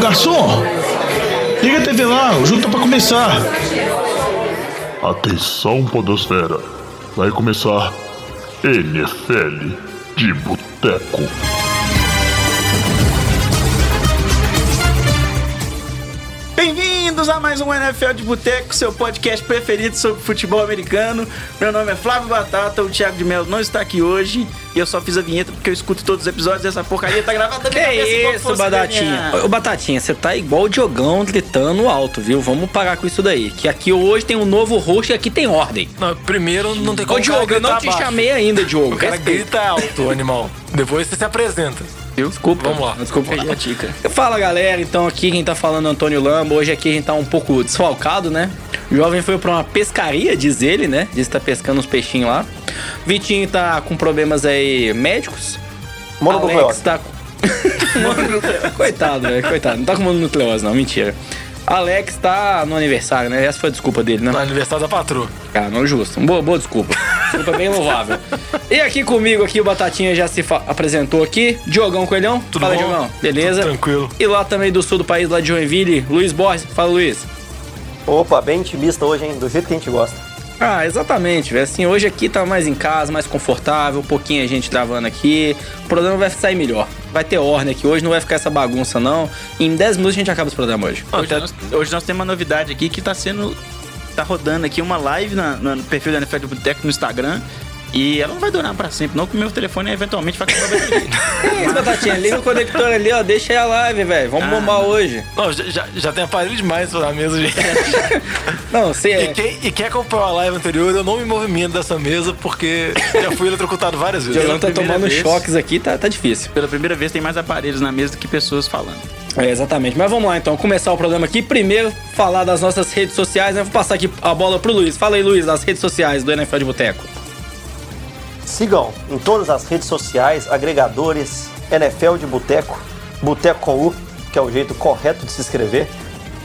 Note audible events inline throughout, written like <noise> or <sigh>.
Garçom, liga a TV lá, o jogo tá pra começar. Atenção, Podosfera. Vai começar NFL de Boteco. Bem-vindos a mais um NFL de Boteco, seu podcast preferido sobre futebol americano. Meu nome é Flávio Batata, o Thiago de Melo não está aqui hoje e eu só fiz a vinheta porque eu escuto todos os episódios e essa porcaria tá gravada Que isso, Batatinha? Ô, Batatinha, você tá igual o Diogão gritando alto, viu? Vamos parar com isso daí. Que aqui hoje tem um novo rosto e aqui tem ordem. Não, primeiro não tem como Ô, Diogo, eu não te baixo. chamei ainda, Diogo. O cara Respeita. grita alto, animal. Depois você se apresenta. Desculpa. Vamos lá. Desculpa. Perdi a tica. Fala galera, então aqui quem tá falando é o Antônio Lamba. Hoje aqui a gente tá um pouco desfalcado, né? O jovem foi pra uma pescaria, diz ele, né? Diz que tá pescando uns peixinhos lá. Vitinho tá com problemas aí médicos. Alex tá com. <laughs> Mononucleose. coitado, velho, coitado. Não tá com mononucleose, não, mentira. Alex tá no aniversário, né? Essa foi a desculpa dele, né? No aniversário da patroa. Cara, não justo. Boa, boa desculpa. Desculpa bem louvável. E aqui comigo, aqui o Batatinha já se apresentou aqui. Diogão Coelhão. Tudo Fala, bom? Diogão. Beleza? Tudo tranquilo. E lá também do sul do país, lá de Joinville, Luiz Borges. Fala, Luiz. Opa, bem intimista hoje, hein? Do jeito que a gente gosta. Ah, exatamente, velho. Assim, hoje aqui tá mais em casa, mais confortável, um pouquinho a gente gravando aqui. O programa vai sair melhor. Vai ter ordem aqui hoje, não vai ficar essa bagunça, não. Em 10 minutos a gente acaba esse programa hoje. Hoje nós, hoje nós temos uma novidade aqui que tá sendo. tá rodando aqui uma live na- no perfil da NFL de Boteco no Instagram. E ela não vai durar pra sempre, não, porque o meu telefone eventualmente vai acabar a bateria. É Batatinha. Liga o conector ali, ó. Deixa aí a live, velho. Vamos Ah. bombar hoje. Não, já, já, tem aparelho demais na mesa, gente. <laughs> Não, você E é. quem, e quem acompanhou a live anterior, eu não me movimento dessa mesa porque já fui eletrocutado várias vezes. Diogão tá tomando vez. choques aqui, tá, tá difícil. Pela primeira vez tem mais aparelhos na mesa do que pessoas falando. É, exatamente. Mas vamos lá então, começar o programa aqui. Primeiro, falar das nossas redes sociais, né? Vou passar aqui a bola pro Luiz. Fala aí, Luiz, das redes sociais do NFL de Boteco. Sigam em todas as redes sociais, agregadores, NFL de Boteco, Boteco com U, que é o jeito correto de se inscrever.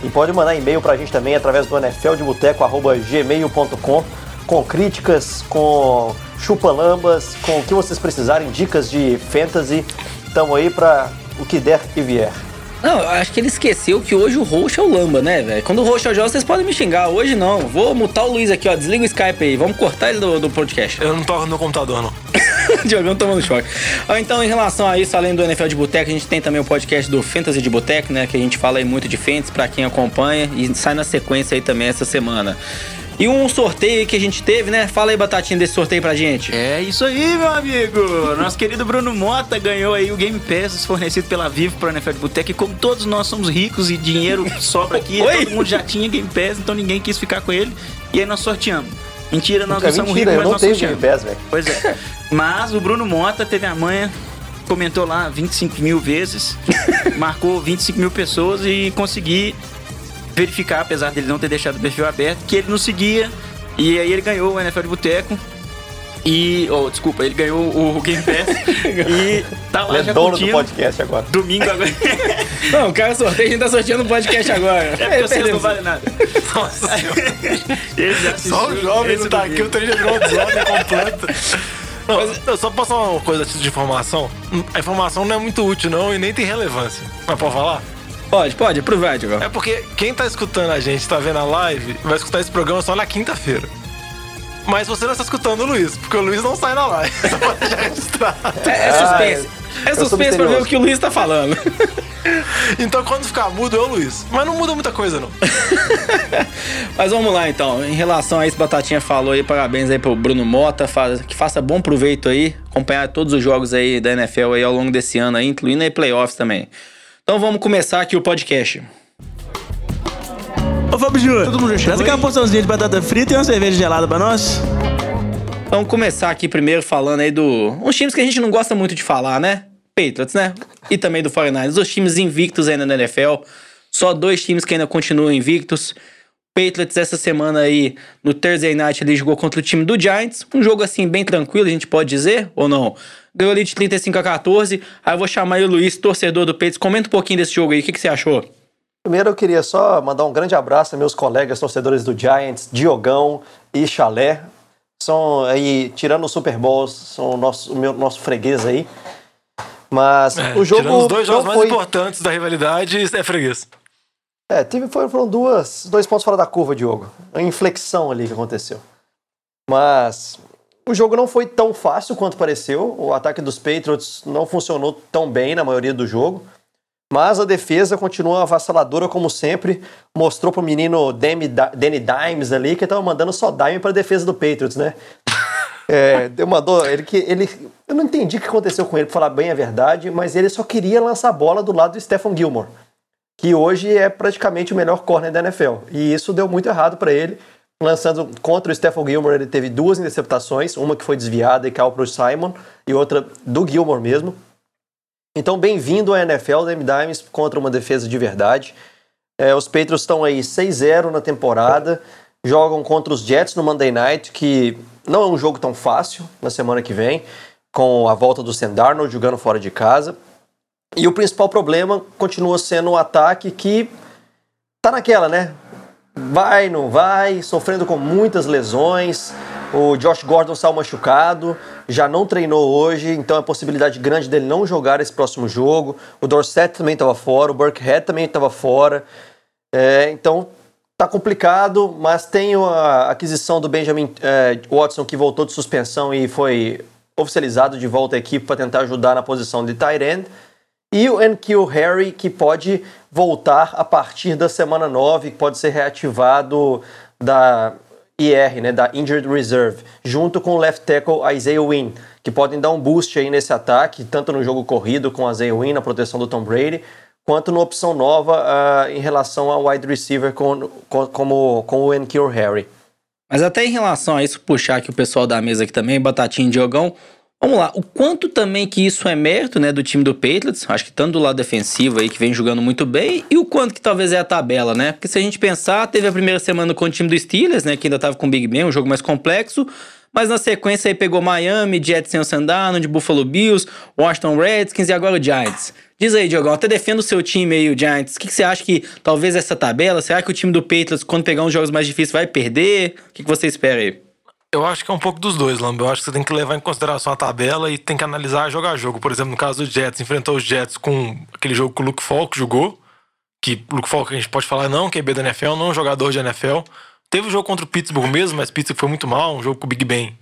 E pode mandar e-mail pra gente também através do nfldeboteco.gmail.com com críticas, com chupalambas, com o que vocês precisarem, dicas de fantasy. Tamo aí pra o que der e vier. Não, eu acho que ele esqueceu que hoje o roxo é o Lamba, né, velho? Quando o roxo é o João, vocês podem me xingar. Hoje não. Vou mutar o Luiz aqui, ó. Desliga o Skype aí. Vamos cortar ele do, do podcast. Eu não toco no computador, não. <laughs> Diogão tomando choque. Então, em relação a isso, além do NFL de Boteco, a gente tem também o podcast do Fantasy de Boteco, né? Que a gente fala aí muito de Fantasy pra quem acompanha e sai na sequência aí também essa semana. E um sorteio que a gente teve, né? Fala aí, Batatinha, desse sorteio pra gente. É isso aí, meu amigo! Nosso querido Bruno Mota ganhou aí o Game Pass fornecido pela Vivo para NFL de Boteco. E como todos nós somos ricos e dinheiro <laughs> sobra aqui, Oi? todo mundo já tinha Game Pass, então ninguém quis ficar com ele. E aí nós sorteamos. Mentira, nós Nunca não somos mentira, ricos, eu mas não nós tenho sorteamos. Game Pass, velho. Pois é. Mas o Bruno Mota teve a manha, comentou lá 25 mil vezes, <laughs> marcou 25 mil pessoas e consegui verificar, apesar dele não ter deixado o perfil aberto, que ele nos seguia. E aí ele ganhou o NFL de Boteco. E. Oh, desculpa, ele ganhou o Game Pass. <laughs> e tá lá Ele é já dono do curtindo. podcast agora. Domingo agora. <laughs> Não, o cara sorteio, a gente tá sorteando o podcast agora. É porque vocês não valem nada. Nossa senhora. <laughs> Ele já assistiu Só o jovem não tá domingo. aqui, o trem já virou um desordem completo. Não, eu só posso falar uma coisa de informação? A informação não é muito útil, não, e nem tem relevância. Mas pode falar? Pode, pode, aproveite agora. É porque quem tá escutando a gente, tá vendo a live, vai escutar esse programa só na quinta-feira. Mas você não está escutando o Luiz, porque o Luiz não sai na live. <laughs> Só pra deixar registrado. É, é suspense. É eu sou suspense pra ver o que o Luiz tá falando. <laughs> Então quando ficar mudo é o Luiz. Mas não muda muita coisa, não. <laughs> Mas vamos lá então. Em relação a isso, Batatinha falou aí, parabéns aí pro Bruno Mota, que faça bom proveito aí, acompanhar todos os jogos aí da NFL aí ao longo desse ano aí, incluindo aí playoffs também. Então vamos começar aqui o podcast. Ô Fábio Júnior, todo mundo traz aquela porçãozinha de batata frita e uma cerveja gelada pra nós. Vamos começar aqui primeiro falando aí do uns times que a gente não gosta muito de falar, né? Patriots, né? E também do 49ers, os times invictos ainda na NFL. Só dois times que ainda continuam invictos. Patriots essa semana aí, no Thursday Night, ele jogou contra o time do Giants. Um jogo assim, bem tranquilo, a gente pode dizer, ou não? Ganhou ali de 35 a 14. Aí eu vou chamar aí o Luiz, torcedor do Patriots. Comenta um pouquinho desse jogo aí, o que, que você achou? Primeiro eu queria só mandar um grande abraço aos meus colegas torcedores do Giants, Diogão e Chalé. São aí, tirando o Super Bowl, são o nosso, o meu, nosso freguês aí. Mas É, o jogo os dois jogos não mais foi... importantes da rivalidade, é freguês. É, teve, foram, foram duas, dois pontos fora da curva, Diogo. A inflexão ali que aconteceu. Mas o jogo não foi tão fácil quanto pareceu. O ataque dos Patriots não funcionou tão bem na maioria do jogo. Mas a defesa continua avassaladora como sempre. Mostrou pro menino Danny, Dimes ali que tava mandando só dime pra defesa do Patriots, né? <laughs> É, dor. Ele, que, ele, eu não entendi o que aconteceu com ele, pra falar bem a verdade, mas ele só queria lançar a bola do lado do Stephen Gilmore, que hoje é praticamente o melhor corner da NFL. E isso deu muito errado para ele. Lançando contra o Stephen Gilmore, ele teve duas interceptações, uma que foi desviada e caiu pro Simon, e outra do Gilmore mesmo. Então, bem-vindo à NFL, Dame Dimes, contra uma defesa de verdade. É, os Patriots estão aí 6-0 na temporada, jogam contra os Jets no Monday Night, que não é um jogo tão fácil na semana que vem, com a volta do Sam Darnold jogando fora de casa. E o principal problema continua sendo o ataque que tá naquela, né? Vai, não vai, sofrendo com muitas lesões. O Josh Gordon saiu machucado, já não treinou hoje, então é possibilidade grande dele não jogar esse próximo jogo. O Dorset também estava fora, o Burkhead também estava fora. É, então tá complicado, mas tem a aquisição do Benjamin é, Watson que voltou de suspensão e foi oficializado de volta à equipe para tentar ajudar na posição de tight end. E o Enkil Harry, que pode voltar a partir da semana 9, que pode ser reativado da IR, né, da Injured Reserve, junto com o left tackle Isaiah Wynn, que podem dar um boost aí nesse ataque, tanto no jogo corrido com Isaiah Wynn, na proteção do Tom Brady, quanto na opção nova uh, em relação ao wide receiver com, com, como, com o Enkil Harry. Mas até em relação a isso, puxar aqui o pessoal da mesa aqui também, Batatinha e Diogão, Vamos lá, o quanto também que isso é mérito, né, do time do Patriots, acho que tanto do lado defensivo aí que vem jogando muito bem, e o quanto que talvez é a tabela, né? Porque se a gente pensar, teve a primeira semana com o time do Steelers, né, que ainda tava com o Big Ben, um jogo mais complexo, mas na sequência aí pegou Miami, Jets sem o Sandano, de Buffalo Bills, Washington Redskins e agora o Giants. Diz aí, Diogão, até defenda o seu time aí, o Giants. O que, que, você acha que talvez essa tabela, será que o time do Patriots, quando pegar uns jogos mais difíceis, vai perder? O que, que você espera aí? Eu acho que é um pouco dos dois, Lambo. Eu acho que você tem que levar em consideração a tabela e tem que analisar jogo a jogo. Por exemplo, no caso do Jets, enfrentou os Jets com aquele jogo que o Luke Falk jogou. Que Luke Falk a gente pode falar não, que é da NFL, não é um jogador de NFL. Teve o jogo contra o Pittsburgh mesmo, mas Pittsburgh foi muito mal, um jogo com o Big Ben.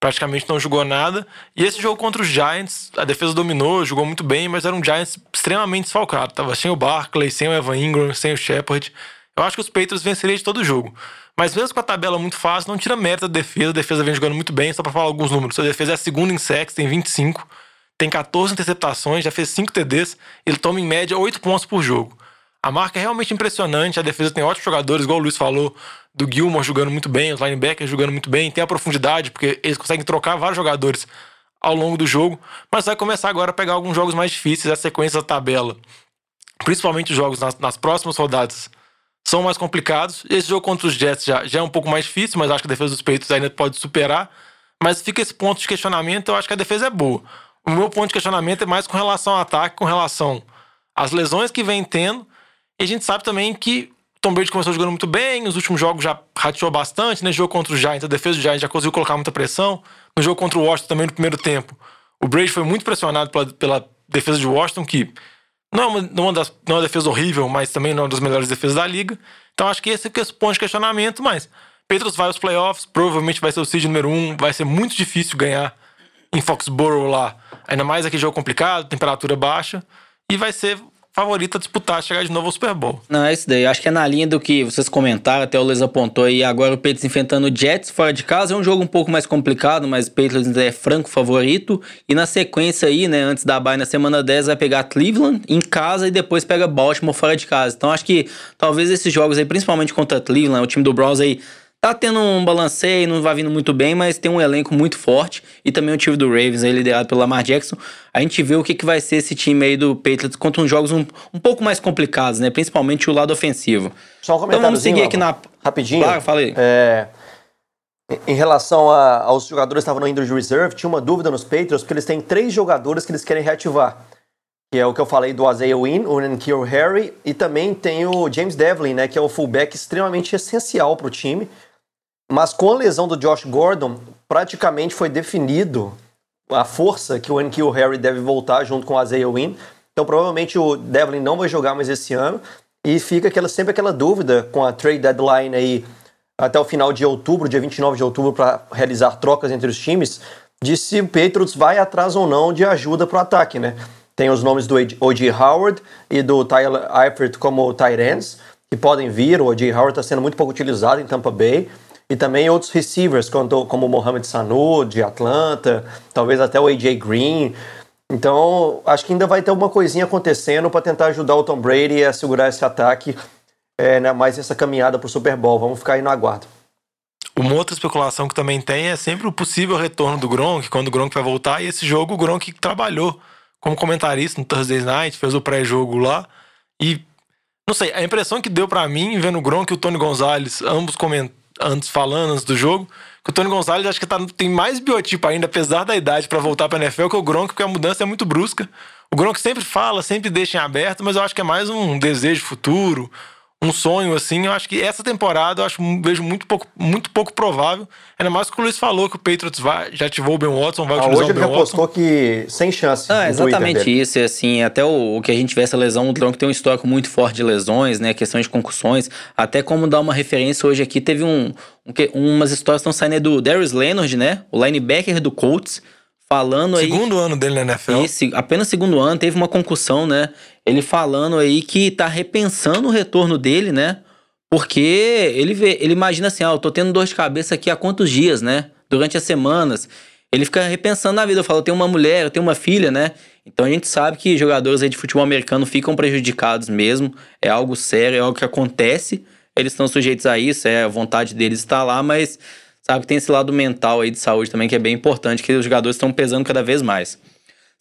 Praticamente não jogou nada. E esse jogo contra os Giants, a defesa dominou, jogou muito bem, mas era um Giants extremamente desfalcado. Tava sem o Barkley, sem o Evan Ingram, sem o Shepard. Eu acho que os Patriots venceriam de todo o jogo. Mas mesmo com a tabela muito fácil, não tira mérito da defesa. A defesa vem jogando muito bem, só para falar alguns números. A defesa é a segunda em sacks, tem 25, tem 14 interceptações, já fez 5 TDs. Ele toma em média 8 pontos por jogo. A marca é realmente impressionante. A defesa tem ótimos jogadores, igual o Luiz falou, do Gilmore jogando muito bem, os linebackers jogando muito bem. Tem a profundidade, porque eles conseguem trocar vários jogadores ao longo do jogo. Mas vai começar agora a pegar alguns jogos mais difíceis, a sequência da tabela. Principalmente os jogos nas, nas próximas rodadas são mais complicados. Esse jogo contra os Jets já, já é um pouco mais difícil, mas acho que a defesa dos Patriots ainda pode superar. Mas fica esse ponto de questionamento, eu acho que a defesa é boa. O meu ponto de questionamento é mais com relação ao ataque, com relação às lesões que vem tendo. E a gente sabe também que Tom Brady começou jogando muito bem, nos últimos jogos já rateou bastante, né? Jogo contra os Giants, a defesa dos Giants já conseguiu colocar muita pressão. No jogo contra o Washington também no primeiro tempo, o Brady foi muito pressionado pela, pela defesa de Washington, que não é uma, é uma das, não é uma defesa horrível, mas também não é uma das melhores defesas da liga. Então acho que esse é o ponto de questionamento, mas Petros vai aos playoffs, provavelmente vai ser o seed número um, vai ser muito difícil ganhar em Foxborough lá. Ainda mais aquele jogo complicado, temperatura baixa, e vai ser favorito a disputar, chegar de novo ao Super Bowl. Não, é isso daí. Acho que é na linha do que vocês comentaram, até o Les apontou aí. Agora o Patriots enfrentando o Jets fora de casa. É um jogo um pouco mais complicado, mas o Patriots é franco favorito. E na sequência aí, né, antes da bye na semana 10, vai pegar Cleveland em casa e depois pega Baltimore fora de casa. Então acho que talvez esses jogos aí, principalmente contra Cleveland, o time do Browns aí tá tendo um balanceio, não vai vindo muito bem, mas tem um elenco muito forte e também o time do Ravens aí liderado pelo Lamar Jackson. A gente vê o que, que vai ser esse time aí do Patriots contra uns jogos um, um pouco mais complicados, né? Principalmente o lado ofensivo. Só um então vamos seguir aqui na rapidinho. Claro, falei. É, em relação a, aos jogadores que estavam no Injured Reserve, tinha uma dúvida nos Patriots porque eles têm três jogadores que eles querem reativar. Que é o que eu falei do Isaiah Wynn, o Nikhil Harry e também tem o James Devlin, né, que é o fullback extremamente essencial para o time. Mas com a lesão do Josh Gordon, praticamente foi definido a força que o Enkil Harry deve voltar junto com o Isaiah Wynn. Então provavelmente o Devlin não vai jogar mais esse ano. E fica aquela, sempre aquela dúvida com a trade deadline aí até o final de outubro, dia 29 de outubro, para realizar trocas entre os times, de se o Patriots vai atrás ou não de ajuda para o ataque, né? Tem os nomes do O.J. Howard e do Tyler Eifert como ends, que podem vir. O O.J. Howard está sendo muito pouco utilizado em Tampa Bay. E também outros receivers, como, como Mohamed Sanu, de Atlanta, talvez até o A.J. Green. Então, acho que ainda vai ter uma coisinha acontecendo para tentar ajudar o Tom Brady a segurar esse ataque, é, né, mais essa caminhada para o Super Bowl. Vamos ficar aí no aguardo. Uma outra especulação que também tem é sempre o possível retorno do Gronk, quando o Gronk vai voltar. E esse jogo, o Gronk trabalhou como comentarista no Thursday Night, fez o pré-jogo lá. E, não sei, a impressão que deu para mim, vendo o Gronk e o Tony Gonzalez, ambos comentando, antes falando antes do jogo, que o Tony Gonzalez acho que tá, tem mais biotipo ainda, apesar da idade, para voltar pra NFL, que o Gronk, porque a mudança é muito brusca. O Gronk sempre fala, sempre deixa em aberto, mas eu acho que é mais um desejo futuro, um sonho, assim. Eu acho que essa temporada eu acho, vejo muito pouco, muito pouco provável. Ainda mais que o Luiz falou que o Patriots vai, já ativou o Ben Watson, vai ah, utilizar hoje o Ben ele já postou que sem chance. Ah, exatamente isso. E, assim, até o, o, que a gente vê essa lesão, o Gronk tem um histórico muito forte de lesões, né? Questão de concussões. Até como dar uma referência hoje aqui, teve um, um umas histórias estão saindo do Darius Leonard, né? O linebacker do Colts falando segundo aí. Segundo ano dele na NFL. Esse, apenas segundo ano, teve uma concussão, né? Ele falando aí que tá repensando o retorno dele, né? Porque ele vê, ele imagina assim, ah, eu tô tendo dor de cabeça aqui há quantos dias, né? Durante as semanas. Ele fica repensando na vida. Eu falo, eu tenho uma mulher, eu tenho uma filha, né? Então a gente sabe que jogadores aí de futebol americano ficam prejudicados mesmo. É algo sério, é algo que acontece. Eles estão sujeitos a isso, é a vontade deles estar lá, mas sabe que tem esse lado mental aí de saúde também que é bem importante, que os jogadores estão pesando cada vez mais.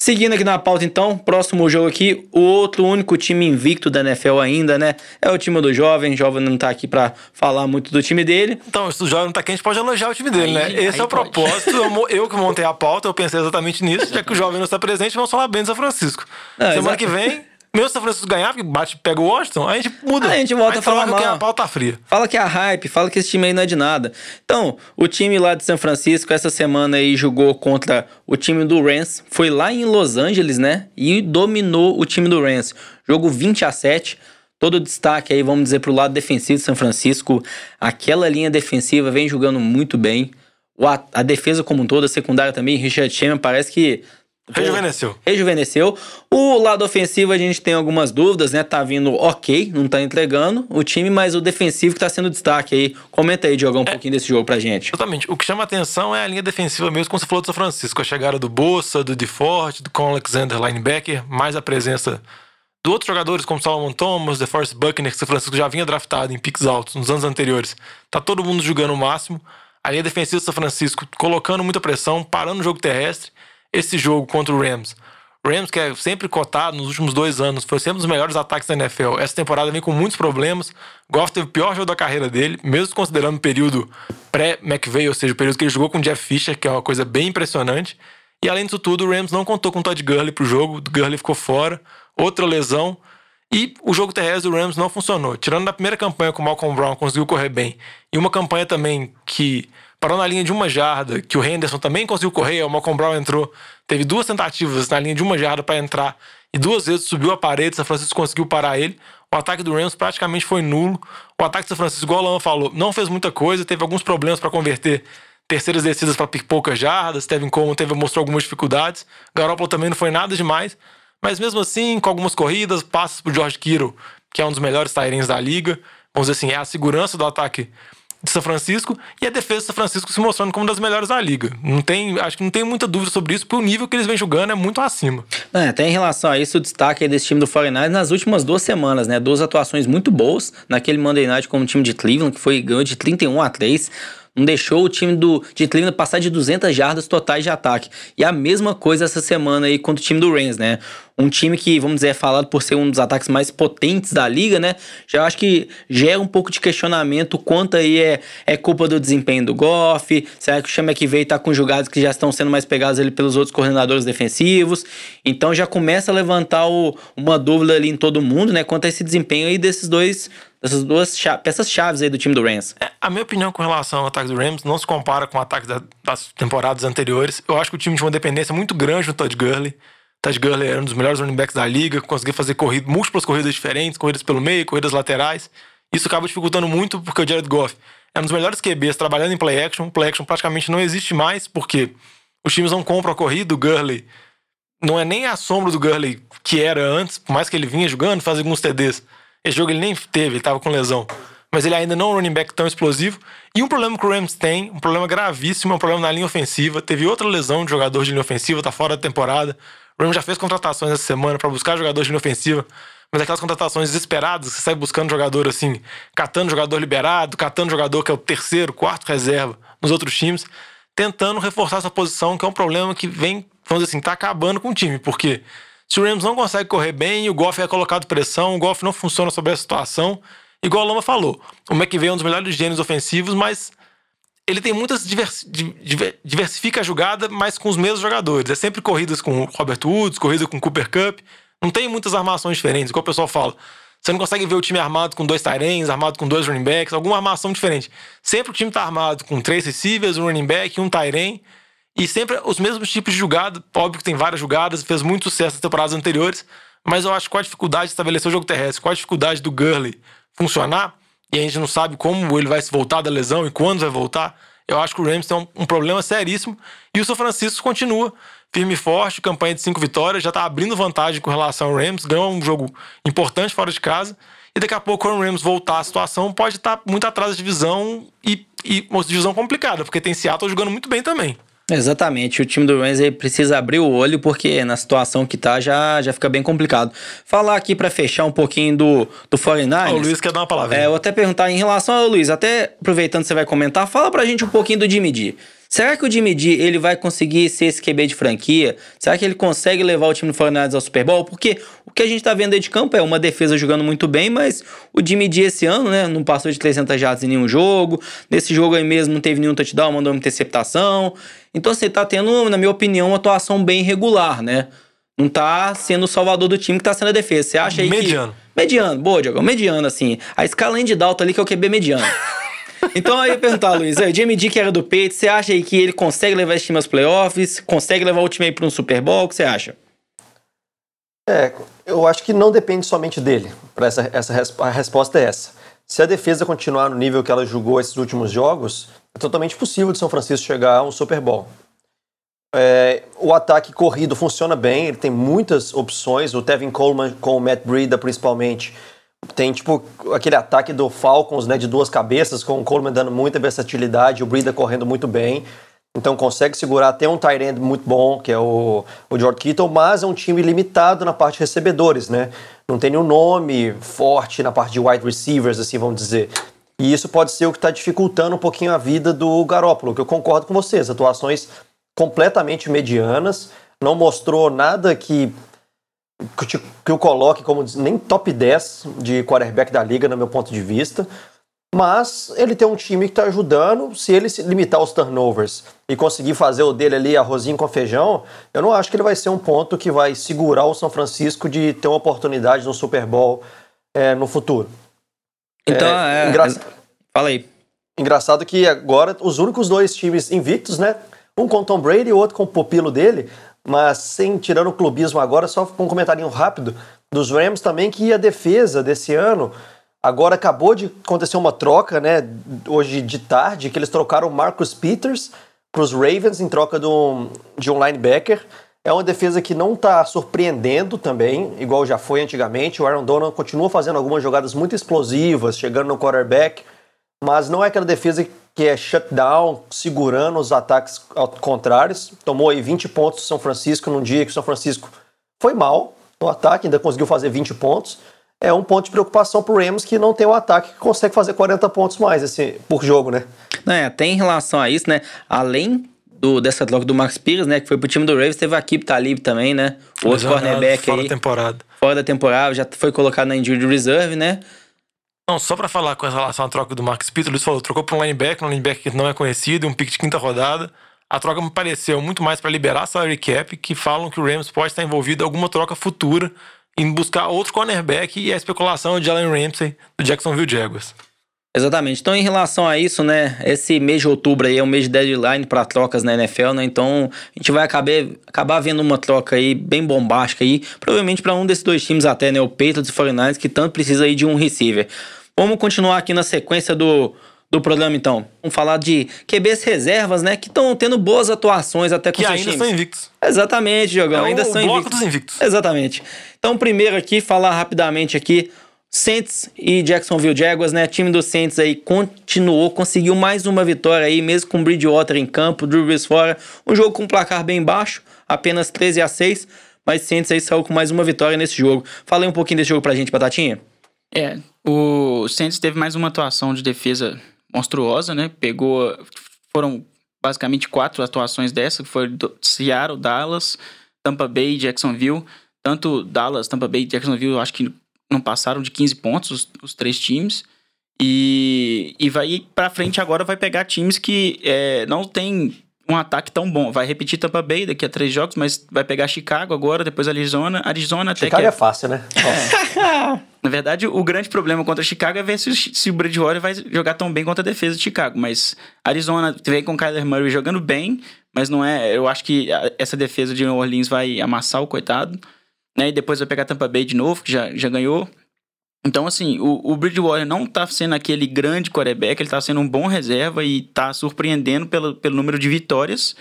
Seguindo aqui na pauta, então, próximo jogo aqui, o outro único time invicto da NFL ainda, né? É o time do Jovem. O Jovem não tá aqui para falar muito do time dele. Então, se o Jovem não tá aqui, a gente pode elogiar o time dele, aí, né? Esse é o pode. propósito. Eu, eu, que montei a pauta, eu pensei exatamente nisso. <laughs> Já que o Jovem não está presente, vamos falar bem do São Francisco. Não, Semana que vem <laughs> mesmo se São Francisco ganhar, porque bate, pega o Washington, a gente muda. a gente volta a falar que a pauta tá fria. Fala que é a hype, fala que esse time aí não é de nada. Então, o time lá de São Francisco, essa semana aí, jogou contra o time do Rams. Foi lá em Los Angeles, né? E dominou o time do Rams. Jogo 20 a 7 todo o destaque aí, vamos dizer, pro lado defensivo de São Francisco. Aquela linha defensiva vem jogando muito bem. A, defesa como um todo, a secundária também, Richard Sherman, parece que Rejuvenesceu. Rejuvenesceu. O lado ofensivo a gente tem algumas dúvidas, né? Tá vindo ok, não tá entregando o time, mas o defensivo que tá sendo destaque aí. Comenta aí, Diogão, um é, pouquinho desse jogo pra gente. Exatamente. O que chama atenção é a linha defensiva mesmo, como você falou do São Francisco. A chegada do Bossa, do DeFort, do Con Alexander, linebacker, mais a presença de outros jogadores como Salomon Thomas, DeForest Buckner, que o São Francisco já vinha draftado em picks altos nos anos anteriores. Tá todo mundo jogando o máximo. A linha defensiva do São Francisco colocando muita pressão, parando o jogo terrestre esse jogo contra o Rams. Rams, que é sempre cotado nos últimos dois anos, foi sempre um dos melhores ataques da NFL. Essa temporada vem com muitos problemas. Goff teve o pior jogo da carreira dele, mesmo considerando o período pré-McVeigh, ou seja, o período que ele jogou com o Jeff Fisher, que é uma coisa bem impressionante. E além disso tudo, o Rams não contou com o Todd Gurley pro jogo, o Gurley ficou fora, outra lesão. E o jogo terrestre do Rams não funcionou. Tirando na primeira campanha com o Malcolm Brown, conseguiu correr bem. E uma campanha também que parou na linha de uma jarda, que o Henderson também conseguiu correr, o Malcolm Brown entrou, teve duas tentativas na linha de uma jarda para entrar e duas vezes subiu a parede, São Francisco conseguiu parar ele. O ataque do Rams praticamente foi nulo. O ataque do São Francisco, igual o Alan falou, não fez muita coisa, teve alguns problemas para converter terceiras descidas para poucas jardas, Tevin Coleman teve, mostrou algumas dificuldades. Garoppolo também não foi nada demais, mas mesmo assim, com algumas corridas, passos pro George Kittle, que é um dos melhores tairens da liga, vamos dizer assim, é a segurança do ataque de São Francisco e a defesa de São Francisco se mostrando como uma das melhores da liga. Não tem, acho que não tem muita dúvida sobre isso, porque o nível que eles vêm jogando é muito acima. É, até em relação a isso, o destaque desse time do 49 nas últimas duas semanas, né? Duas atuações muito boas naquele Monday Night como o time de Cleveland, que foi ganhou de 31 a 3 não deixou o time do, de Cleveland passar de 200 jardas totais de ataque. E a mesma coisa essa semana aí contra o time do Rams, né? um time que, vamos dizer, é falado por ser um dos ataques mais potentes da liga, né? Já acho que gera um pouco de questionamento quanto aí é, é culpa do desempenho do Goff, será que o Chama que veio tá com jogadas que já estão sendo mais pegados ali pelos outros coordenadores defensivos? Então já começa a levantar o, uma dúvida ali em todo mundo, né? Quanto a esse desempenho aí desses dois dessas duas peças chaves aí do time do Rams. É, a minha opinião com relação ao ataque do Rams não se compara com o ataque da, das temporadas anteriores. Eu acho que o time tinha uma dependência muito grande no Todd Gurley. Todd Gurley era um dos melhores running backs da liga, conseguia fazer corrida, múltiplas corridas diferentes, corridas pelo meio, corridas laterais. Isso acaba dificultando muito porque o Jared Goff é um dos melhores QBs trabalhando em play action. Play action praticamente não existe mais porque os times não compram a corrida. O Gurley não é nem a sombra do Gurley que era antes, por mais que ele vinha jogando, fazia alguns TDs. Esse jogo ele nem teve, ele tava com lesão. Mas ele ainda não é um running back tão explosivo. E um problema que o Rams tem, um problema gravíssimo, é um problema na linha ofensiva. Teve outra lesão de jogador de linha ofensiva, tá fora da temporada. O Rams já fez contratações essa semana para buscar jogadores de linha ofensiva. Mas aquelas contratações desesperadas, você sai buscando jogador assim, catando jogador liberado, catando jogador que é o terceiro, quarto reserva nos outros times, tentando reforçar essa posição, que é um problema que vem, vamos dizer assim, tá acabando com o time. Porque se o Rams não consegue correr bem, o Goff é colocado pressão, o Goff não funciona sobre a situação. Igual a Lama falou, o McVay é um dos melhores gênios ofensivos, mas ele tem muitas divers, diversifica a jogada, mas com os mesmos jogadores. É sempre corridas com Robert Woods, corrida com Cooper Cup. Não tem muitas armações diferentes, igual o pessoal fala. Você não consegue ver o time armado com dois Tyrens, armado com dois running backs, alguma armação diferente. Sempre o time tá armado com três receivers, um running back, um Tyren. E sempre os mesmos tipos de jogada. Óbvio que tem várias jogadas, fez muito sucesso nas temporadas anteriores. Mas eu acho com a dificuldade de estabelecer o jogo terrestre, com a dificuldade do Gurley funcionar, e a gente não sabe como ele vai se voltar da lesão e quando vai voltar, eu acho que o Rams tem um, um problema seríssimo. E o São Francisco continua firme e forte, campanha de cinco vitórias, já está abrindo vantagem com relação ao Rams, ganhou um jogo importante fora de casa. E daqui a pouco, quando o Rams voltar à situação, pode estar tá muito atrás da divisão e, e uma divisão complicada, porque tem Seattle jogando muito bem também. Exatamente, o time do Rams precisa abrir o olho porque na situação que tá já, já fica bem complicado. Falar aqui para fechar um pouquinho do, do 49ers. o Luiz quer dar uma palavra. É, eu vou até perguntar em relação ao Luiz, até aproveitando que você vai comentar, fala pra gente um pouquinho do Jimmy D. Será que o Jimmy D ele vai conseguir ser esse QB de franquia? Será que ele consegue levar o time do 49ers ao Super Bowl? Porque o que a gente tá vendo aí de campo é uma defesa jogando muito bem, mas o Jimmy D esse ano, né, não passou de 300 jardas em nenhum jogo. Nesse jogo aí mesmo não teve nenhum touchdown, mandou uma interceptação. Então você tá tendo, na minha opinião, uma atuação bem regular, né? Não tá sendo o salvador do time que tá sendo a defesa. Você acha aí mediano. que... Mediano. Boa, Diogo. Mediano, assim. A escala de Dalton ali que é o QB mediano. <laughs> Então aí eu ia perguntar, Luiz, o Jamie D que era do peito, você acha aí que ele consegue levar esse time aos playoffs? Consegue levar o time aí para um Super Bowl? O que você acha? É, eu acho que não depende somente dele. Para essa, essa a resposta é essa. Se a defesa continuar no nível que ela jogou esses últimos jogos, é totalmente possível de São Francisco chegar a um Super Bowl. É, o ataque corrido funciona bem, ele tem muitas opções. O Tevin Coleman com o Matt Breida, principalmente, tem tipo aquele ataque do Falcons, né, de duas cabeças, com o Coleman dando muita versatilidade, o Breida correndo muito bem. Então consegue segurar até um tight end muito bom, que é o, o George Kittle, mas é um time limitado na parte de recebedores, né? Não tem nenhum nome forte na parte de wide receivers, assim vamos dizer. E isso pode ser o que está dificultando um pouquinho a vida do Garópolo, que eu concordo com vocês. Atuações completamente medianas, não mostrou nada que que, eu coloque como nem top 10 de quarterback da liga, no meu ponto de vista. Mas ele tem um time que está ajudando. Se ele se limitar aos turnovers e conseguir fazer o dele ali arrozinho com feijão, eu não acho que ele vai ser um ponto que vai segurar o São Francisco de ter uma oportunidade no Super Bowl é, no futuro. Então, é, é, engra... fala aí. Engraçado que agora os únicos dois times invictos, né? Um com Tom Brady e o outro com o pupilo dele, mas sem tirando o clubismo agora, só um comentário rápido dos Rams também, que a defesa desse ano. Agora acabou de acontecer uma troca, né? Hoje de tarde, que eles trocaram o Marcus Peters para os Ravens em troca de um, de um linebacker. É uma defesa que não está surpreendendo também, igual já foi antigamente. O Aaron Donald continua fazendo algumas jogadas muito explosivas, chegando no quarterback, mas não é aquela defesa que é shutdown, segurando os ataques contrários. Tomou aí 20 pontos do São Francisco num dia que o São Francisco foi mal no ataque, ainda conseguiu fazer 20 pontos. É um ponto de preocupação pro Rams que não tem um ataque que consegue fazer 40 pontos mais assim, por jogo, né? Não, é, até em relação a isso, né? Além do, dessa troca do Max Pires, né? Que foi pro time do Ravens. Teve a Kip Talib também, né? O outro Lesionado, cornerback fora aí. da temporada. Fora da temporada, já foi colocado na injury reserve, né? Não, só pra falar com relação à troca do Marcus Peters, o Luiz falou, trocou pra um linebacker, um linebacker que não é conhecido, um pick de quinta rodada. A troca me pareceu muito mais pra liberar salary cap, que falam que o Rams pode estar envolvido em alguma troca futura em buscar outro cornerback e a especulação de Allen Ramsey do Jacksonville Jaguars. Exatamente. Então, em relação a isso, né? Esse mês de outubro aí é um mês de deadline para trocas na NFL, né? Então, a gente vai acabar, acabar vendo uma troca aí bem bombástica aí, provavelmente para um desses dois times até, né? O Patriots e o 49ers, que tanto precisa aí de um receiver. Vamos continuar aqui na sequência do, do programa, então. Vamos falar de QBs reservas, né? Que estão tendo boas atuações até com Que seus ainda times. estão invictos. Exatamente, Diogão. É ainda o são bloco invictos. dos invictos. Exatamente. Então, primeiro aqui, falar rapidamente aqui. Saints e Jacksonville Jaguars, né? O time do Saints aí continuou, conseguiu mais uma vitória aí, mesmo com Bridgewater em campo, Drew Brees fora. Um jogo com um placar bem baixo, apenas 13 a 6, mas Saints aí saiu com mais uma vitória nesse jogo. Fala aí um pouquinho desse jogo pra gente, Batatinha. É, o Saints teve mais uma atuação de defesa monstruosa, né? Pegou, foram basicamente quatro atuações dessa, que foi Seattle, Dallas, Tampa Bay e Jacksonville. Tanto Dallas, Tampa Bay e Jacksonville, acho que não passaram de 15 pontos os, os três times. E, e vai pra frente agora, vai pegar times que é, não tem um ataque tão bom. Vai repetir Tampa Bay daqui a três jogos, mas vai pegar Chicago agora, depois Arizona. Arizona até Chicago que é fácil, né? <laughs> na verdade, o grande problema contra Chicago é ver se, o- se o Bridgewater vai jogar tão bem contra a defesa de Chicago. Mas Arizona vem com o Kyler Murray jogando bem, mas não é. Eu acho que essa defesa de New Orleans vai amassar o coitado. Né? E depois vai pegar Tampa Bay de novo, que já, já ganhou. Então, assim, o, o Bridgewater não tá sendo aquele grande quarterback, ele tá sendo um bom reserva e tá surpreendendo pelo, pelo número de vitórias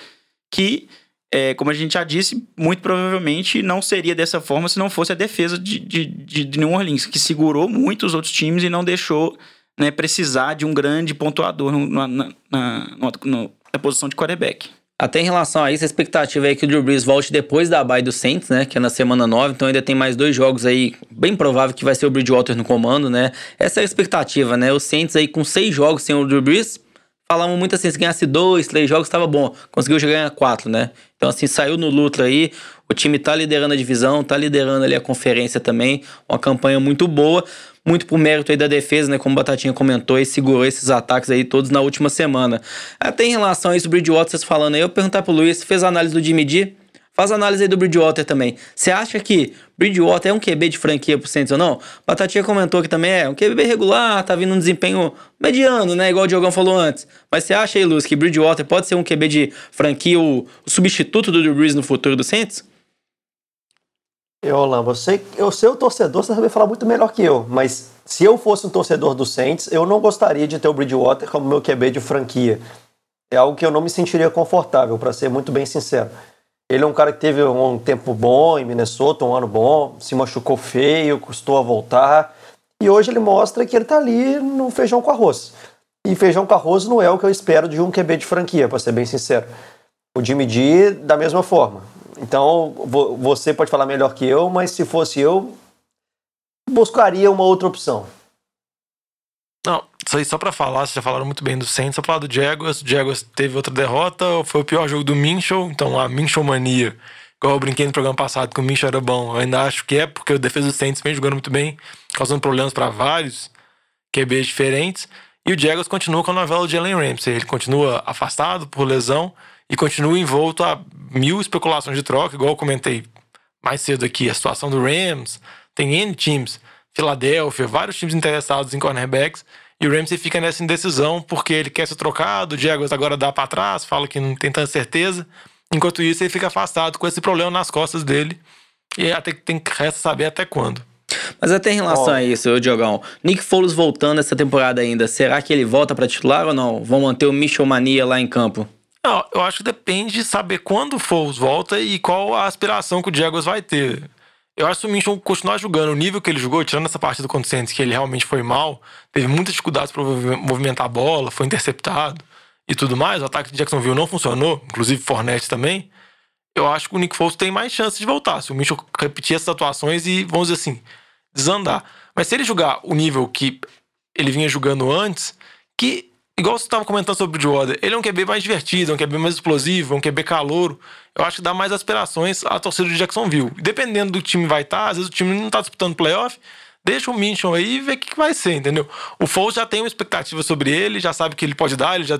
que, é, como a gente já disse, muito provavelmente não seria dessa forma se não fosse a defesa de, de, de, New Orleans, que segurou muito os outros times e não deixou né, precisar de um grande pontuador no- na, na, na posição de quarterback. Até em relação a isso, a expectativa é que o Drew Brees volte depois da bye do Saints, né? Que é na semana 9, então ainda tem mais dois jogos aí, bem provável que vai ser o Bridgewater no comando, né? Essa é a expectativa, né? O Saints aí com seis jogos sem o Drew Brees, falavam muito assim, se ganhasse dois, três jogos, tava bom. Conseguiu já ganhar quatro, né? Então assim, saiu no luto aí, o time tá liderando a divisão, tá liderando ali a conferência também, uma campanha muito boa, muito por mérito aí da defesa, né? Como o Batatinha comentou, e segurou esses ataques aí todos na última semana. Até em relação a isso, o Bridgewater, vocês falando aí, eu perguntar pro Luiz, fez análise do Jimmy G? Faz análise aí do Bridgewater também. Você acha que Bridgewater é um QB de franquia pro Saints ou não? Batatinha comentou que também é um QB regular, tá vindo um desempenho mediano, né? Igual o Diogão falou antes. Mas você acha aí, Luz, que Bridgewater pode ser um QB de franquia, o, o substituto do Drew Brees no futuro do Saints? Eu, eu sei, eu sei o torcedor, você sabe falar muito melhor que eu, mas se eu fosse um torcedor do Saints, eu não gostaria de ter o Bridgewater como meu QB de franquia. É algo que eu não me sentiria confortável, para ser muito bem sincero. Ele é um cara que teve um tempo bom em Minnesota, um ano bom, se machucou feio, custou a voltar, e hoje ele mostra que ele tá ali no feijão com arroz. E feijão com arroz não é o que eu espero de um QB de franquia, para ser bem sincero. O Jimmy G, da mesma forma. Então, vo- você pode falar melhor que eu, mas se fosse eu, buscaria uma outra opção. Não, isso aí só pra falar, vocês já falaram muito bem do Saints, só falar do Jaguars. O Jaguars teve outra derrota, foi o pior jogo do Minchel, então a Minchel mania, igual eu brinquei no programa passado que o Minchel era bom, eu ainda acho que é, porque o defesa do Saints vem jogando muito bem, causando problemas pra vários QBs diferentes. E o Jaguars continua com a novela de Allen Ramsey, ele continua afastado por lesão e continua envolto a mil especulações de troca, igual eu comentei mais cedo aqui, a situação do Rams, tem N times, Filadélfia, vários times interessados em cornerbacks, e o Ramsey fica nessa indecisão porque ele quer ser trocado, o Jaguars agora dá pra trás, fala que não tem tanta certeza, enquanto isso ele fica afastado com esse problema nas costas dele, e até que tem que resta saber até quando. Mas até em relação Ó. a isso, Diogão, Nick Foles voltando essa temporada ainda, será que ele volta pra titular ou não? Vão manter o Michel Mania lá em campo? Não, eu acho que depende de saber quando o Foles volta e qual a aspiração que o Jaguars vai ter. Eu acho que o Minchon continuar jogando o nível que ele jogou, tirando essa partida contra o que ele realmente foi mal, teve muitas dificuldades para movimentar a bola, foi interceptado e tudo mais, o ataque de Jacksonville não funcionou, inclusive Fournette também. Eu acho que o Nick Foles tem mais chance de voltar. Se o Minchon repetir essas atuações e, vamos dizer assim, desandar. Mas se ele jogar o nível que ele vinha jogando antes, que igual você estava comentando sobre o Jordan, ele é um QB mais divertido, é um QB mais explosivo, é um QB calouro. Eu acho que dá mais aspirações à torcida de Jacksonville. Dependendo do time vai estar, às vezes o time não está disputando playoff, deixa o Minchon aí e vê o que, que vai ser, entendeu? O Foles já tem uma expectativa sobre ele, já sabe que ele pode dar, ele já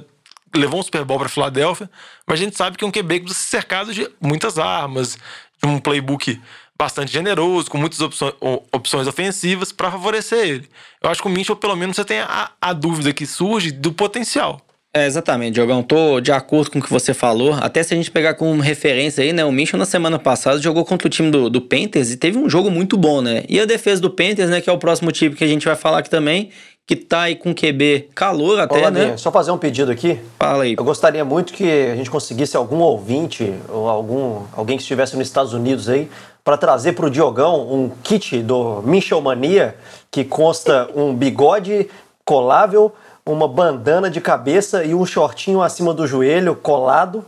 levou um Super Bowl para Filadélfia, mas a gente sabe que é um QB que precisa ser cercado de muitas armas, de um playbook bastante generoso, com muitas opções, opções ofensivas para favorecer ele. Eu acho que o Minchel, pelo menos, você tem a, a dúvida que surge do potencial. É, exatamente, Diogão. Tô de acordo com o que você falou. Até se a gente pegar como referência aí, né? O Minchel na semana passada jogou contra o time do, do Panthers e teve um jogo muito bom, né? E a defesa do Panthers, né? Que é o próximo time que a gente vai falar aqui também, que tá aí com QB calor até, Ô, né? Só fazer um pedido aqui. Fala aí. Eu gostaria muito que a gente conseguisse algum ouvinte ou algum alguém que estivesse nos Estados Unidos aí para trazer para o Diogão um kit do Michel Mania que consta um bigode colável, uma bandana de cabeça e um shortinho acima do joelho colado,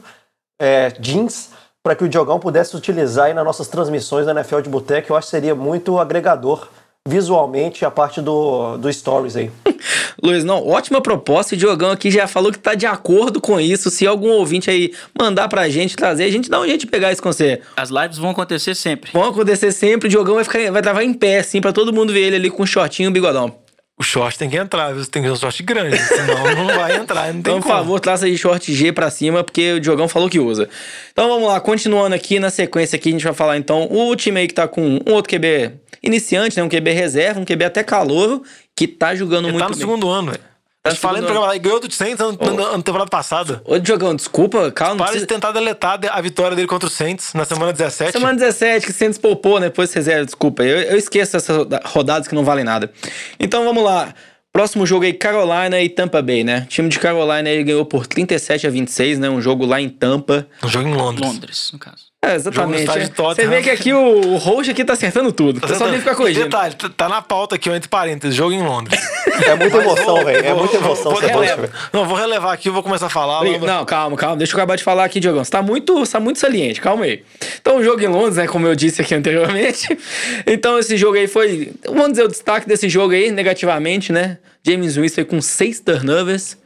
é, jeans, para que o Diogão pudesse utilizar aí nas nossas transmissões da NFL de Boteco. Eu acho que seria muito agregador visualmente a parte do, do Stories aí. <laughs> Luiz, não, ótima proposta. E Diogão aqui já falou que tá de acordo com isso. Se algum ouvinte aí mandar pra gente trazer, a gente dá um jeito de pegar isso com você. As lives vão acontecer sempre. Vão acontecer sempre, o Diogão vai, ficar, vai travar em pé, assim, pra todo mundo ver ele ali com um shortinho e um bigodão. O short tem que entrar, viu? Tem que ser um short grande, senão <laughs> não vai entrar, não tem Então, por favor, traça aí short G pra cima, porque o Diogão falou que usa. Então vamos lá, continuando aqui na sequência aqui, a gente vai falar então o time aí que tá com um outro QB iniciante, né? Um QB reserva, um QB até calouro, que tá jogando Ele muito tá no bem. segundo ano, velho. A no gente falando no programa lá, ele ganhou do Saints na, na, na temporada passada. Ô, Diogão, desculpa, calma. Para de precisa- tentar deletar a vitória dele contra o Saints na semana 17. Semana 17, que Santos poupou, né? Depois reserva, desculpa. Eu, eu esqueço essas roda- rodadas que não valem nada. Então vamos lá. Próximo jogo aí, Carolina e Tampa Bay, né? O time de Carolina aí ganhou por 37 a 26, né? Um jogo lá em Tampa. Um jogo em Londres. Londres, no caso. É, exatamente. é. Você vê que aqui o, o host aqui tá acertando tudo. Você só tem que ficar corrigindo. Detalhe, tá- tá na pauta aqui, ó, entre parênteses, jogo em Londres. <laughs> É muita emoção, velho. É muita vou- emoção. vou Você pode relevar- Não, vou relevar aqui, eu vou começar a falar. Não, calma, calma. Deixa eu acabar de falar aqui, Diogão. Você tá muito, você tá muito saliente, calma aí. Então, o jogo em Londres, né, como eu disse aqui anteriormente. <laughs> Então, esse jogo aí foi. Vamos dizer o destaque desse jogo aí, negativamente, né? James Winston com seis turnovers,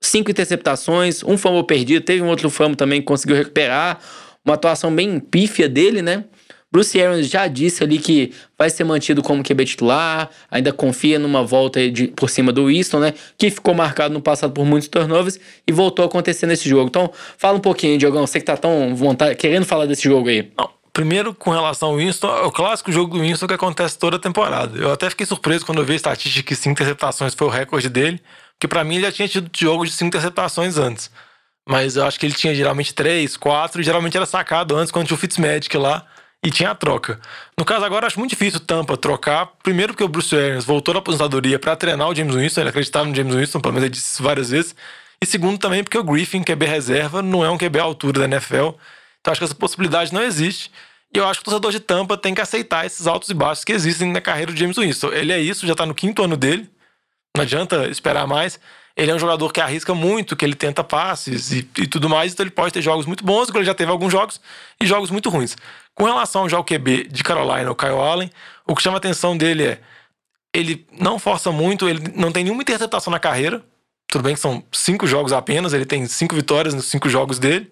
cinco interceptações, um fumble perdido, teve um outro fumble também que conseguiu recuperar. Uma atuação bem pífia dele, né? Bruce Arians já disse ali que vai ser mantido como QB titular, ainda confia numa volta de, por cima do Winston, né? Que ficou marcado no passado por muitos turnovers e voltou a acontecer nesse jogo. Então, fala um pouquinho, Diogão. Você que tá tão vontade, querendo falar desse jogo aí. Não, primeiro, com relação ao Winston, é o clássico jogo do Winston que acontece toda a temporada. Eu até fiquei surpreso quando eu vi a estatística que cinco interceptações foi o recorde dele, porque pra mim ele já tinha tido jogos de cinco interceptações antes. Mas eu acho que ele tinha geralmente três, quatro, e geralmente era sacado antes quando tinha o Fitzmagic lá e tinha a troca. No caso agora, acho muito difícil o Tampa trocar. Primeiro porque o Bruce Arians voltou da aposentadoria pra treinar o James Winston, ele acreditava no James Winston, pelo menos ele disse isso várias vezes. E segundo também porque o Griffin, QB reserva, não é um QB à altura da NFL. Então acho que essa possibilidade não existe. E eu acho que o torcedor de Tampa tem que aceitar esses altos e baixos que existem na carreira do James Winston. Ele é isso, já tá no quinto ano dele. Não adianta esperar mais. Ele é um jogador que arrisca muito, que ele tenta passes e, e tudo mais, então ele pode ter jogos muito bons, ele já teve alguns jogos, e jogos muito ruins. Com relação ao QB de Carolina, o Kyle Allen, o que chama a atenção dele é ele não força muito, ele não tem nenhuma interceptação na carreira. Tudo bem que são cinco jogos apenas, ele tem cinco vitórias nos cinco jogos dele.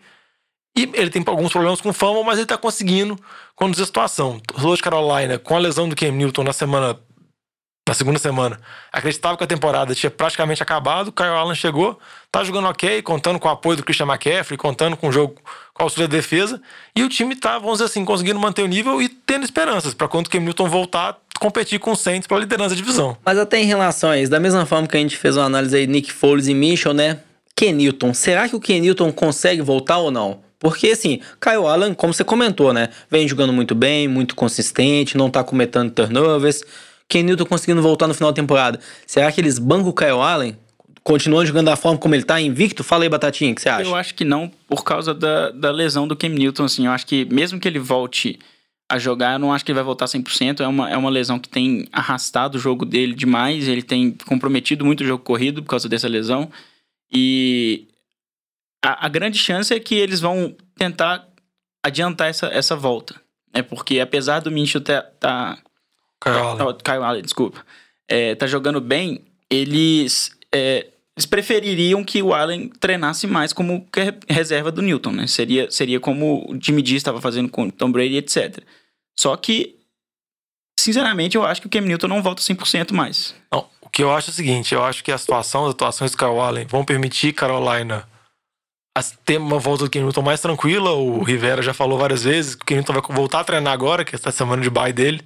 E ele tem alguns problemas com fama, mas ele tá conseguindo conduzir a situação. O Los Carolina, com a lesão do Cam Newton na semana. Na segunda semana, acreditava que a temporada tinha praticamente acabado. O Kyle Allen chegou, tá jogando ok, contando com o apoio do Christian McCaffrey, contando com o jogo com a auxílio da defesa. E o time tá, vamos dizer assim, conseguindo manter o nível e tendo esperanças para quando o Cam Newton voltar, competir com o Saints pela liderança da divisão. Mas até em relação a isso, da mesma forma que a gente fez uma análise aí Nick Foles e Mitchell, né? Kenilton, será que o Kenilton consegue voltar ou não? Porque assim, Kyle Allen, como você comentou, né? Vem jogando muito bem, muito consistente, não tá cometendo turnovers. Kenilton conseguindo voltar no final da temporada. Será que eles bancam o Kyle Allen? Continuando jogando da forma como ele tá, invicto? Fala aí, Batatinha, o que você acha? Eu acho que não, por causa da, da lesão do Cam Newton, assim. Eu acho que mesmo que ele volte a jogar, eu não acho que ele vai voltar 100%. É uma, é uma lesão que tem arrastado o jogo dele demais. Ele tem comprometido muito o jogo corrido por causa dessa lesão. E a, a grande chance é que eles vão tentar adiantar essa, essa volta. É porque apesar do Minshew tá, tá Kyle Allen. Kyle Allen, desculpa. É, tá jogando bem, eles é, eles prefeririam que o Allen treinasse mais como que- reserva do Newton, né? Seria, seria como o Jimmy G estava fazendo com o Tom Brady, etc. Só que, sinceramente, eu acho que o Cam Newton não volta 100% mais. Não, o que eu acho é o seguinte, eu acho que a situação, as atuações do Kyle Allen vão permitir Carolina ter uma volta do Ken Newton mais tranquila. O Rivera já falou várias vezes que o Ken Newton vai voltar a treinar agora, que é essa semana de bye dele.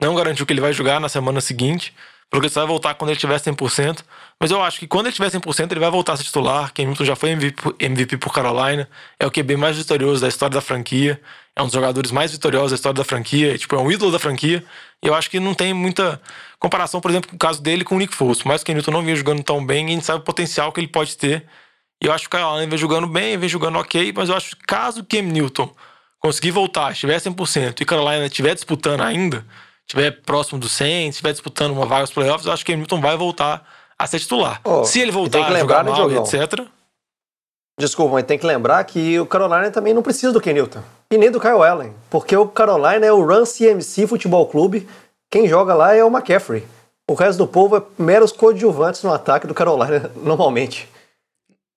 Não garantiu que ele vai jogar na semana seguinte, porque só vai voltar quando ele tiver 100%. Mas eu acho que quando ele tiver 100%, ele vai voltar a ser titular. Ken Newton já foi MVP, por- Carolina, é o QB mais vitorioso da história da franquia, é um dos jogadores mais vitoriosos da história da franquia, tipo, é um ídolo da franquia. E eu acho que não tem muita comparação, por exemplo, com o caso dele com o Nick Foles. Que o Ken Newton não vinha jogando tão bem, a gente sabe o potencial que ele pode ter. E eu acho que o Allen vem jogando bem, vem jogando ok, mas eu acho que caso o Cam Newton conseguir voltar, estiver 100% e Carolina estiver disputando ainda, estiver próximo do 100, estiver disputando uma vaga nos playoffs, eu acho que o Cam Newton vai voltar a ser titular. Oh, Se ele e tem voltar que a lembrar, jogar né, mal etc., Desculpa, mas tem que lembrar que o Carolina também não precisa do Ken Newton. E nem do Kyle Allen. Porque o Carolina é o Run CMC Futebol Clube. Quem joga lá é o McCaffrey. O resto do povo é meros coadjuvantes no ataque do Carolina, <laughs> normalmente.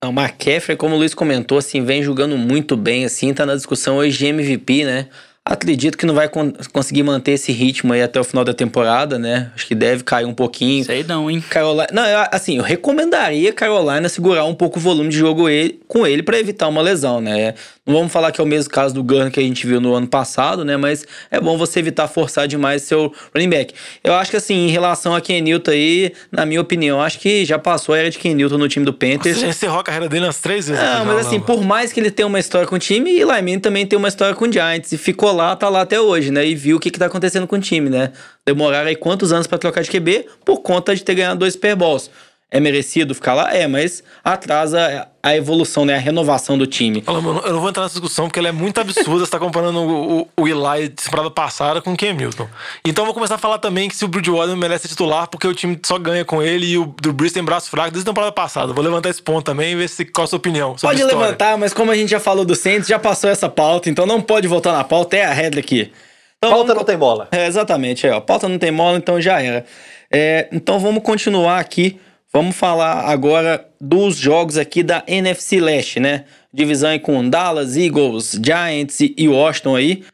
O McCaffrey, como o Luiz comentou, assim, vem jogando muito bem, assim, tá na discussão hoje de MVP, né? Acredito que não vai con- conseguir manter esse ritmo aí até o final da temporada, né? Acho que deve cair um pouquinho. Sei não, hein? Carolina, não, eu, assim, eu recomendaria Carolina segurar um pouco o volume de jogo ele, com ele para evitar uma lesão, né? Não vamos falar que é o mesmo caso do Gunn que a gente viu no ano passado, né? Mas é bom você evitar forçar demais seu running back. Eu acho que assim, em relação a Ken Newton aí, na minha opinião, acho que já passou a era de Ken Newton no time do você Panthers. já encerrou a carreira dele umas três vezes. Não, aqui mas já, assim, por mais que ele tenha uma história com o time, e Lyman também tem uma história com o Giants. E ficou lá, tá lá até hoje, né? E viu o que, que tá acontecendo com o time, né? Demoraram aí quantos anos pra trocar de QB por conta de ter ganhado dois Super Bowls. É merecido ficar lá? É, mas atrasa a evolução, né? A renovação do time. Fala, mano, eu não vou entrar nessa discussão porque ela é muito absurda. você tá comparando o, o, o Eli de temporada passada com o Cam Newton. Então eu vou começar a falar também que se o Bridgewater merece titular porque o time só ganha com ele e o do tem braço fraco desde a temporada passada. Vou levantar esse ponto também e ver se, qual a sua opinião. sobre Pode levantar, mas como a gente já falou do Saints, já passou essa pauta, então não pode voltar na pauta, é a regra aqui. Então Pauta vamos- não tem bola. É, exatamente, é, ó. Pauta não tem mola, então já era. É, então vamos continuar aqui. Vamos falar agora dos jogos aqui da NFC Leste, né? Divisão aí com Dallas, Eagles, Giants e Washington aí.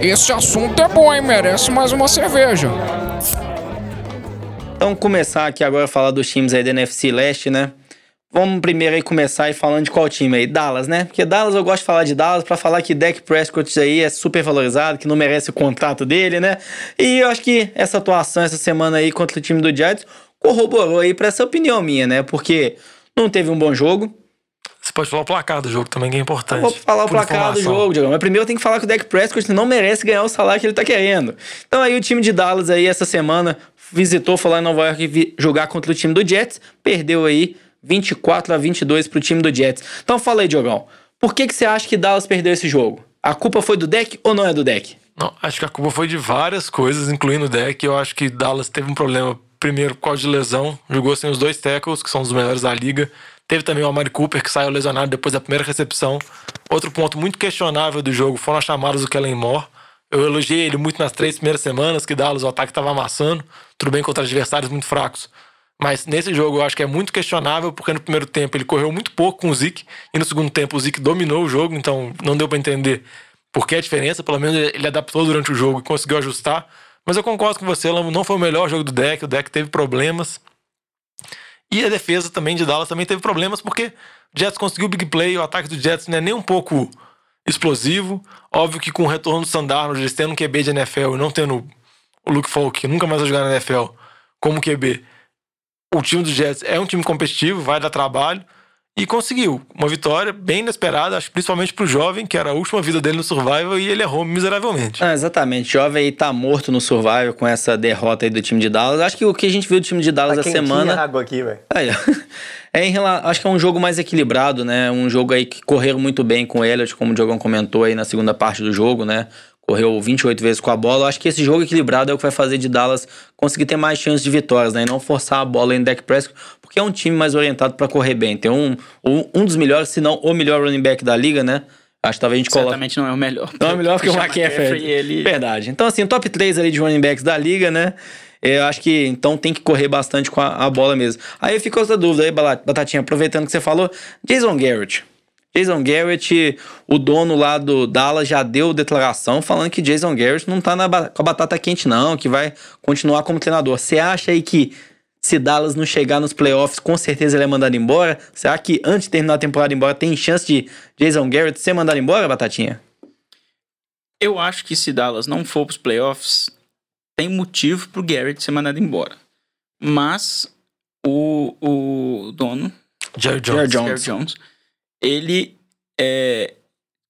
Esse assunto é bom, hein? Merece mais uma cerveja. Então começar aqui agora a falar dos times aí da NFC Leste, né? Vamos primeiro aí começar aí falando de qual time aí? Dallas, né? Porque Dallas eu gosto de falar de Dallas pra falar que Dak Prescott aí é super valorizado, que não merece o contrato dele, né? E eu acho que essa atuação essa semana aí contra o time do Giants corroborou aí pra essa opinião minha, né? Porque não teve um bom jogo. Você pode falar o placar do jogo também, que é importante. Vou falar o placar do informação. jogo, Diego. Mas primeiro eu tenho que falar que o Dak Prescott não merece ganhar o salário que ele tá querendo. Então aí o time de Dallas aí essa semana visitou, foi lá em Nova York jogar contra o time do Jets, perdeu aí 24 a 22 pro time do Jets. Então fala aí, Diogão. Por que que você acha que Dallas perdeu esse jogo? A culpa foi do Dak ou não é do Dak? Não, acho que a culpa foi de várias coisas, incluindo o deck. Eu acho que Dallas teve um problema, primeiro, por causa de lesão. Jogou sem os dois tackles, que são os melhores da liga. Teve também o Amari Cooper, que saiu lesionado depois da primeira recepção. Outro ponto muito questionável do jogo foram as chamadas do Kellen Moore. Eu elogiei ele muito nas três primeiras semanas, que Dallas o ataque estava amassando. Tudo bem contra adversários muito fracos. Mas nesse jogo eu acho que é muito questionável, porque no primeiro tempo ele correu muito pouco com o Zeke, e no segundo tempo o Zeke dominou o jogo, então não deu pra entender por que a diferença. Pelo menos ele adaptou durante o jogo e conseguiu ajustar. Mas eu concordo com você, não foi o melhor jogo do deck, o deck teve problemas. E a defesa também de Dallas também teve problemas, porque o Jets conseguiu o big play, o ataque do Jets não é nem um pouco explosivo. Óbvio que com o retorno do Sandarno, eles tendo um QB de NFL e não tendo o Luke Falk, que nunca mais vai jogar na NFL, como QB, o time do Jets é um time competitivo, vai dar trabalho. E conseguiu uma vitória bem inesperada, acho principalmente pro jovem, que era a última vida dele no Survival, e ele errou miseravelmente. Ah, exatamente. Jovem aí tá morto no Survival com essa derrota aí do time de Dallas. Acho que o que a gente viu do time de Dallas Tá essa semana. a água aqui, velho. É em rela- acho que é um jogo mais equilibrado, né? Um jogo aí que correram muito bem com o Elliott, como o Diogão comentou aí na segunda parte do jogo, né? Correu 28 vezes com a bola. Acho que esse jogo equilibrado é o que vai fazer de Dallas conseguir ter mais chances de vitórias, né? E não forçar a bola em Dak Prescott, porque é um time mais orientado pra correr bem. Tem um, um, dos melhores, se não o melhor running back da liga, né? Acho que talvez a gente coloque. Certamente não é o melhor. Não é melhor <laughs> que o McCaffrey. ele... Verdade. Então, assim, top 3 ali de running backs da liga, né? Eu acho que então tem que correr bastante com a, a bola mesmo. Aí ficou essa dúvida aí, Batatinha, aproveitando que você falou, Jason Garrett. Jason Garrett, o dono lá do Dallas já deu declaração falando que Jason Garrett não tá na com a batata quente não, que vai continuar como treinador. Você acha aí que se Dallas não chegar nos playoffs, com certeza ele é mandado embora? Será que antes de terminar a temporada embora tem chance de Jason Garrett ser mandado embora, Batatinha? Eu acho que se Dallas não for pros playoffs, tem motivo pro Garrett ser mandado embora. Mas o, o dono, Jerry Jones. Jerry Jones. Jerry Jones, ele é.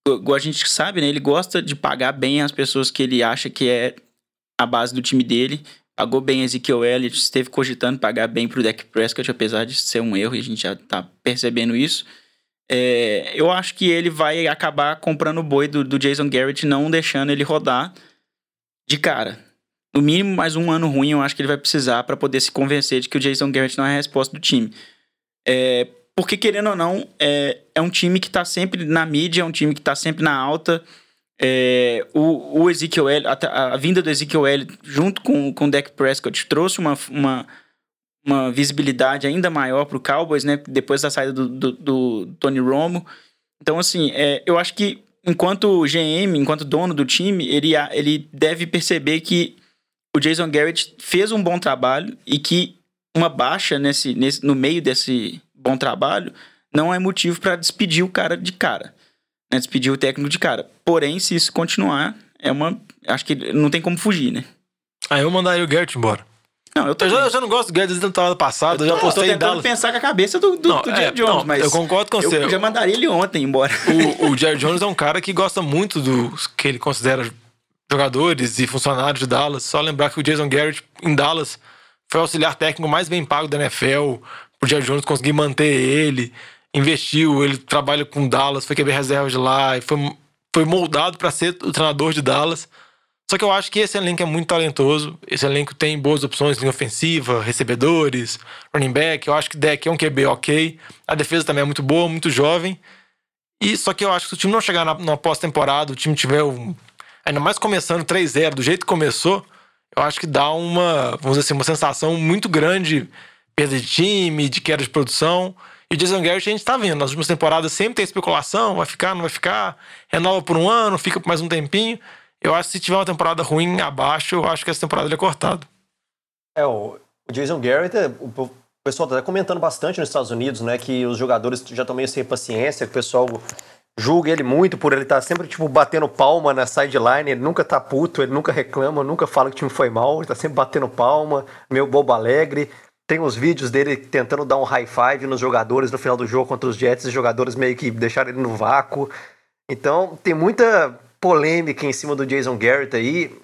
Igual a gente sabe, né? Ele gosta de pagar bem as pessoas que ele acha que é a base do time dele. Pagou bem Ezekiel Elliott, esteve cogitando pagar bem pro Dak Prescott, apesar de ser um erro, e a gente já tá percebendo isso. É, eu acho que ele vai acabar comprando o boi do, do Jason Garrett, não deixando ele rodar de cara. No mínimo, mais um ano ruim, eu acho que ele vai precisar para poder se convencer de que o Jason Garrett não é a resposta do time. É, porque, querendo ou não, é, é um time que tá sempre na mídia, é um time que tá sempre na alta. É, o, o Ezekiel a, a vinda do Ezekiel junto com, com o Dak Prescott trouxe uma, uma, uma visibilidade ainda maior pro Cowboys, né? Depois da saída do, do, do Tony Romo. Então, assim, é, eu acho que enquanto GM, enquanto dono do time, ele, ele deve perceber que o Jason Garrett fez um bom trabalho e que uma baixa nesse, nesse, no meio desse bom trabalho não é motivo para despedir o cara de cara. Despedir o técnico de cara. Porém, se isso continuar, é uma. Acho que não tem como fugir, né? Aí eu mandaria o Garrett embora. Não, eu tô, Eu já, eu já não gosto do Garrett desde a temporada passada, eu já tô postei em tentando Dallas. pensar com a cabeça do, do, Não, do é, Jerry Jones, não, mas. eu concordo com você. Eu já mandaria ele ontem embora. O, o Jerry Jones é um cara que gosta muito dos que ele considera jogadores e funcionários de Dallas. Só lembrar que o Jason Garrett em Dallas foi o auxiliar técnico mais bem pago da NFL. O Jerry Jones conseguir manter ele, investiu, ele trabalha com Dallas, foi quebrar reserva de lá, foi, foi moldado para ser o treinador de Dallas. Só que eu acho que esse elenco é muito talentoso. Esse elenco tem boas opções em ofensiva, recebedores, running back. Eu acho que deck é um QB ok. A defesa também é muito boa, muito jovem. E só que eu acho que se o time não chegar na, na pós-temporada, o time tiver um, ainda mais começando 3-0, do jeito que começou, eu acho que dá uma, vamos dizer assim, uma sensação muito grande, perda de time, de queda de produção. E Jason Garrett a gente tá vendo, nas últimas temporadas sempre tem especulação, vai ficar, não vai ficar, renova por um ano, fica por mais um tempinho. Eu acho que se tiver uma temporada ruim abaixo, eu acho que essa temporada ele é cortado. É, o Jason Garrett, é, o pessoal tá comentando bastante nos Estados Unidos, né, que os jogadores já estão meio sem paciência, que o pessoal julga ele muito por ele estar sempre, tipo, batendo palma na sideline, ele nunca tá puto, ele nunca reclama, nunca fala que o time foi mal, ele tá sempre batendo palma, meio bobo alegre. Tem uns vídeos dele tentando dar um high five nos jogadores no final do jogo contra os Jets, os jogadores meio que deixaram ele no vácuo. Então, tem muita polêmica em cima do Jason Garrett aí.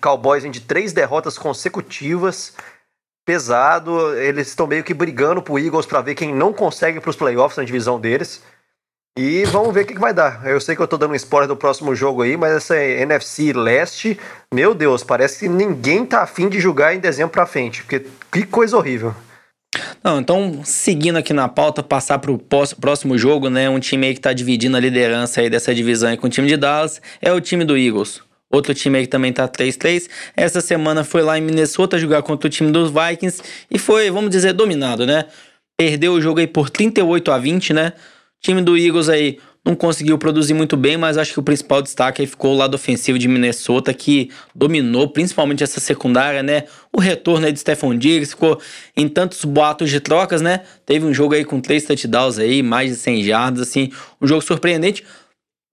Cowboys vem de três derrotas consecutivas pesado. Eles estão meio que brigando pro Eagles para ver quem não consegue para os playoffs na divisão deles. E vamos ver o que, que vai dar. Eu sei que eu tô dando um spoiler do próximo jogo aí, mas essa NFC leste, meu Deus, parece que ninguém tá afim de jogar em dezembro pra frente. Porque que coisa horrível. Não, então, seguindo aqui na pauta, passar pro pós- próximo jogo, né? Um time aí que tá dividindo a liderança aí dessa divisão aí com o time de Dallas é o time do Eagles. Outro time aí que também tá 3-3. Essa semana foi lá em Minnesota jogar contra o time dos Vikings e foi, vamos dizer, dominado, né? Perdeu o jogo aí por 38 a 20, né? Time do Eagles aí não conseguiu produzir muito bem, mas acho que o principal destaque aí ficou o lado ofensivo de Minnesota, que dominou principalmente essa secundária, né? O retorno aí de Stephon Diggs ficou em tantos boatos de trocas, né? Teve um jogo aí com três touchdowns aí, mais de 100 jardas, assim, um jogo surpreendente.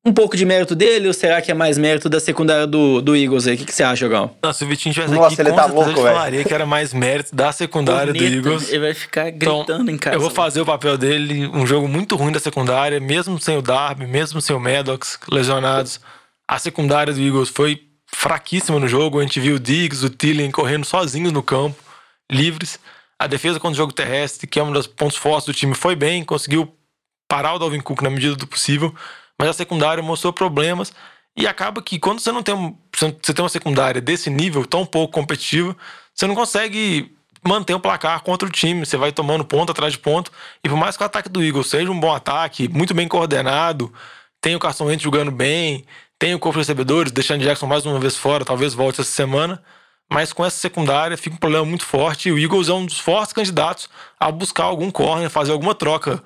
Um pouco de mérito dele ou será que é mais mérito da secundária do, do Eagles aí? O que, que você acha, Jogão? Não, se o Vitinho tivesse Nossa, aqui, ele com tá certeza louco, velho. falaria que era mais mérito da secundária do Corneta, Eagles. Ele vai ficar Então, gritando em casa. Eu vou fazer o papel dele, um jogo muito ruim da secundária, mesmo sem o Darby, mesmo sem o Maddox lesionados. A secundária do Eagles foi fraquíssima no jogo. A gente viu o Diggs, o Tillen correndo sozinhos no campo, livres. A defesa contra o jogo terrestre, que é um dos pontos fortes do time, foi bem, conseguiu parar o Dalvin Cook na medida do possível, mas a secundária mostrou problemas. E acaba que quando você não tem, você tem uma secundária desse nível, tão pouco competitiva, você não consegue manter o placar contra o time. Você vai tomando ponto atrás de ponto. E por mais que o ataque do Eagles seja um bom ataque, muito bem coordenado, tem o Carson Wentz jogando bem, tem o corpo de recebedores, deixando Jackson mais uma vez fora, talvez volte essa semana. mas com essa secundária fica um problema muito forte. E o Eagles é um dos fortes candidatos a buscar algum corner, fazer alguma troca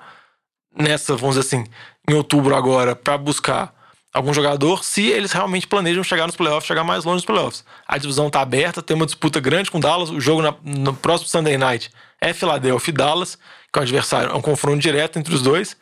nessa, vamos dizer assim, em outubro agora, para buscar algum jogador, se eles realmente planejam chegar nos playoffs, chegar mais longe nos playoffs. A divisão tá aberta, tem uma disputa grande com Dallas. O jogo na- no próximo Sunday Night é Philadelphia e Dallas, que é um adversário, é um confronto direto entre os dois.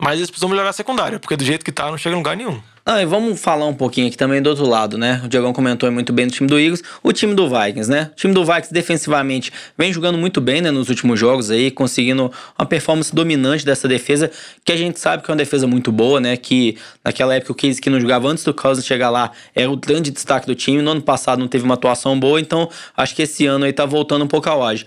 Mas eles precisam melhorar a secundária, porque do jeito que tá, não chega em lugar nenhum. Ah, e vamos falar um pouquinho aqui também do outro lado, né? O Diogão comentou muito bem do time do Eagles, o time do Vikings, né? O time do Vikings defensivamente vem jogando muito bem, né, nos últimos jogos aí, conseguindo uma performance dominante dessa defesa, que a gente sabe que é uma defesa muito boa, né? Que naquela época o Case que não jogava antes do Cousins chegar lá era o grande destaque do time. No ano passado não teve uma atuação boa, então acho que esse ano aí tá voltando um pouco ao ágio.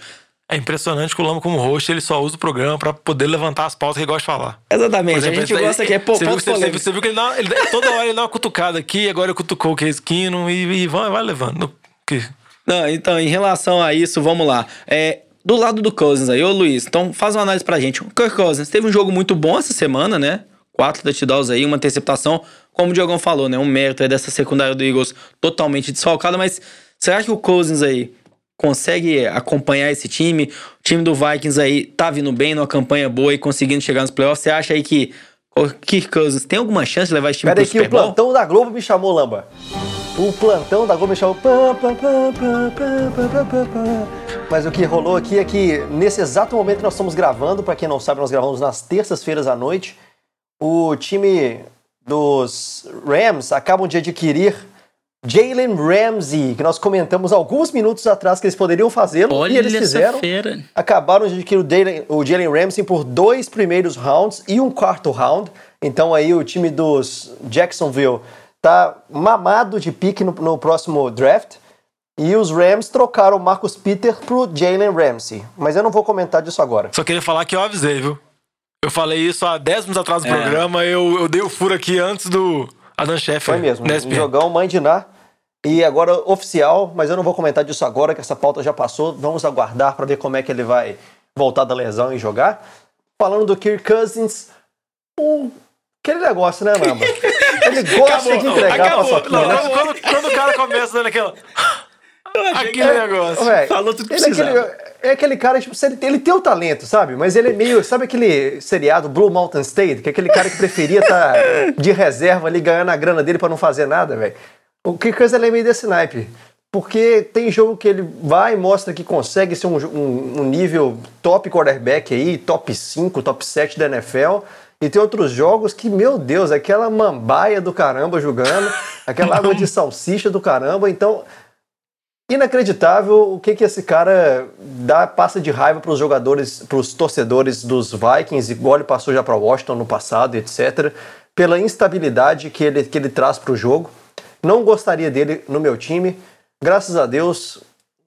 É impressionante que o Lama, como host, ele só usa o programa pra poder levantar as pautas que ele gosta de falar. Exatamente, exemplo, a gente gosta que é pô, você, viu, você, você, viu que ele, dá, ele toda hora ele dá uma cutucada aqui, agora cutucou o Case Keenum e, e vai, vai levando. Que- Não, então, em relação a isso, vamos lá. É, do lado do Cousins aí, ô Luiz, então faz uma análise pra gente. O Kirk Cousins teve um jogo muito bom essa semana, né? Quatro touchdowns aí, uma interceptação. Como o Diogão falou, né? Um mérito aí dessa secundária do Eagles totalmente desfalcada, mas será que o Cousins aí consegue acompanhar esse time. O time do Vikings aí tá vindo bem, numa campanha boa e conseguindo chegar nos playoffs. Você acha aí que o Kirk Cousins tem alguma chance de levar esse time Pera pro aí que Bowl? o plantão da Globo me chamou, Lamba. O plantão da Globo me chamou. Mas o que rolou aqui é que nesse exato momento que nós estamos gravando, para quem não sabe, nós gravamos nas terças-feiras à noite. O time dos Rams acabam de adquirir Jalen Ramsey, que nós comentamos alguns minutos atrás que eles poderiam fazê-lo e eles fizeram fera. acabaram de adquirir o Jalen- Ramsey por dois primeiros rounds e um quarto round. Então aí o time dos Jacksonville tá mamado de pique no, no próximo draft. E os Rams trocaram o Marcus Peter pro Jalen Ramsey. Mas eu não vou comentar disso agora. Só queria falar que eu avisei, viu? Eu falei isso há 10 minutos atrás do É. programa, eu, eu dei o furo aqui antes do Adam Scheffer. Foi mesmo. Um jogão Mandiná. E agora oficial, mas eu não vou comentar disso agora, que essa pauta já passou. Vamos aguardar para ver como é que ele vai voltar da lesão e jogar. Falando do Kirk Cousins, um... aquele negócio, né, Lamba? <laughs> Ele gosta de entregar Acabou. Não, né? quando, quando- o cara começa dando aquela. Aquele negócio. Véi, Falou tudo que ele é aquele, é aquele cara, tipo, ele, ele tem o talento, sabe? Mas ele é meio. Sabe aquele seriado Blue Mountain State? Que é aquele cara que preferia estar <laughs> de reserva ali ganhando a grana dele pra não fazer nada, velho. O Cousins ele é meio desse naipe. Porque tem jogo que ele vai e mostra que consegue ser um, um- um nível top quarterback aí, top 5, top 7 da NFL. E tem outros jogos que, meu Deus, aquela mambaia do caramba jogando, <laughs> aquela água de salsicha do caramba. Então, inacreditável o que que esse cara dá passa de raiva para os jogadores, para os torcedores dos Vikings, igual ele passou já para Washington no passado, etc. Pela instabilidade que ele, que ele traz para o jogo. Não gostaria dele no meu time. Graças a Deus,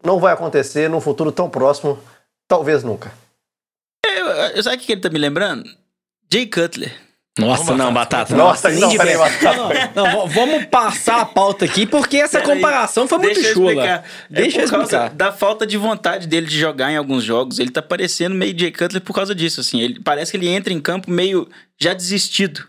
não vai acontecer num futuro tão próximo, talvez nunca. Eu, eu- sabe o que ele tá me lembrando? Jay Cutler. Nossa, Vamos não. Batata. Nossa, nem não, de peraí. Batata. Não, vamos passar a pauta aqui, porque essa Peraí, comparação foi muito chula. explicar. Deixa é eu explicar. da falta de vontade dele de jogar em alguns jogos. Ele tá parecendo meio Jay Cutler por causa disso, assim. Ele, parece que ele entra em campo meio já desistido.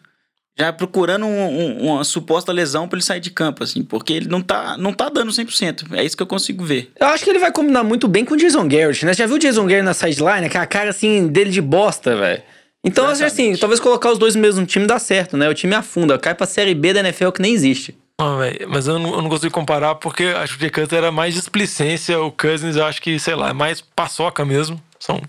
Já procurando um- um- uma suposta lesão pra ele sair de campo, assim. Porque ele não tá, não tá dando 100%. É isso que eu consigo ver. Eu acho que ele vai combinar muito bem com o Jason Garrett, né? Já viu o Jason Garrett na sideline? Aquela cara, assim, dele de bosta, velho. Então, acho assim, talvez colocar os dois no mesmo time dá certo, né? O time afunda, cai pra Série B da NFL que nem existe. Não, véi, mas eu não, eu não consigo comparar porque acho que o Cutler era mais displicência, o Cousins eu acho que, sei lá, é mais paçoca mesmo. São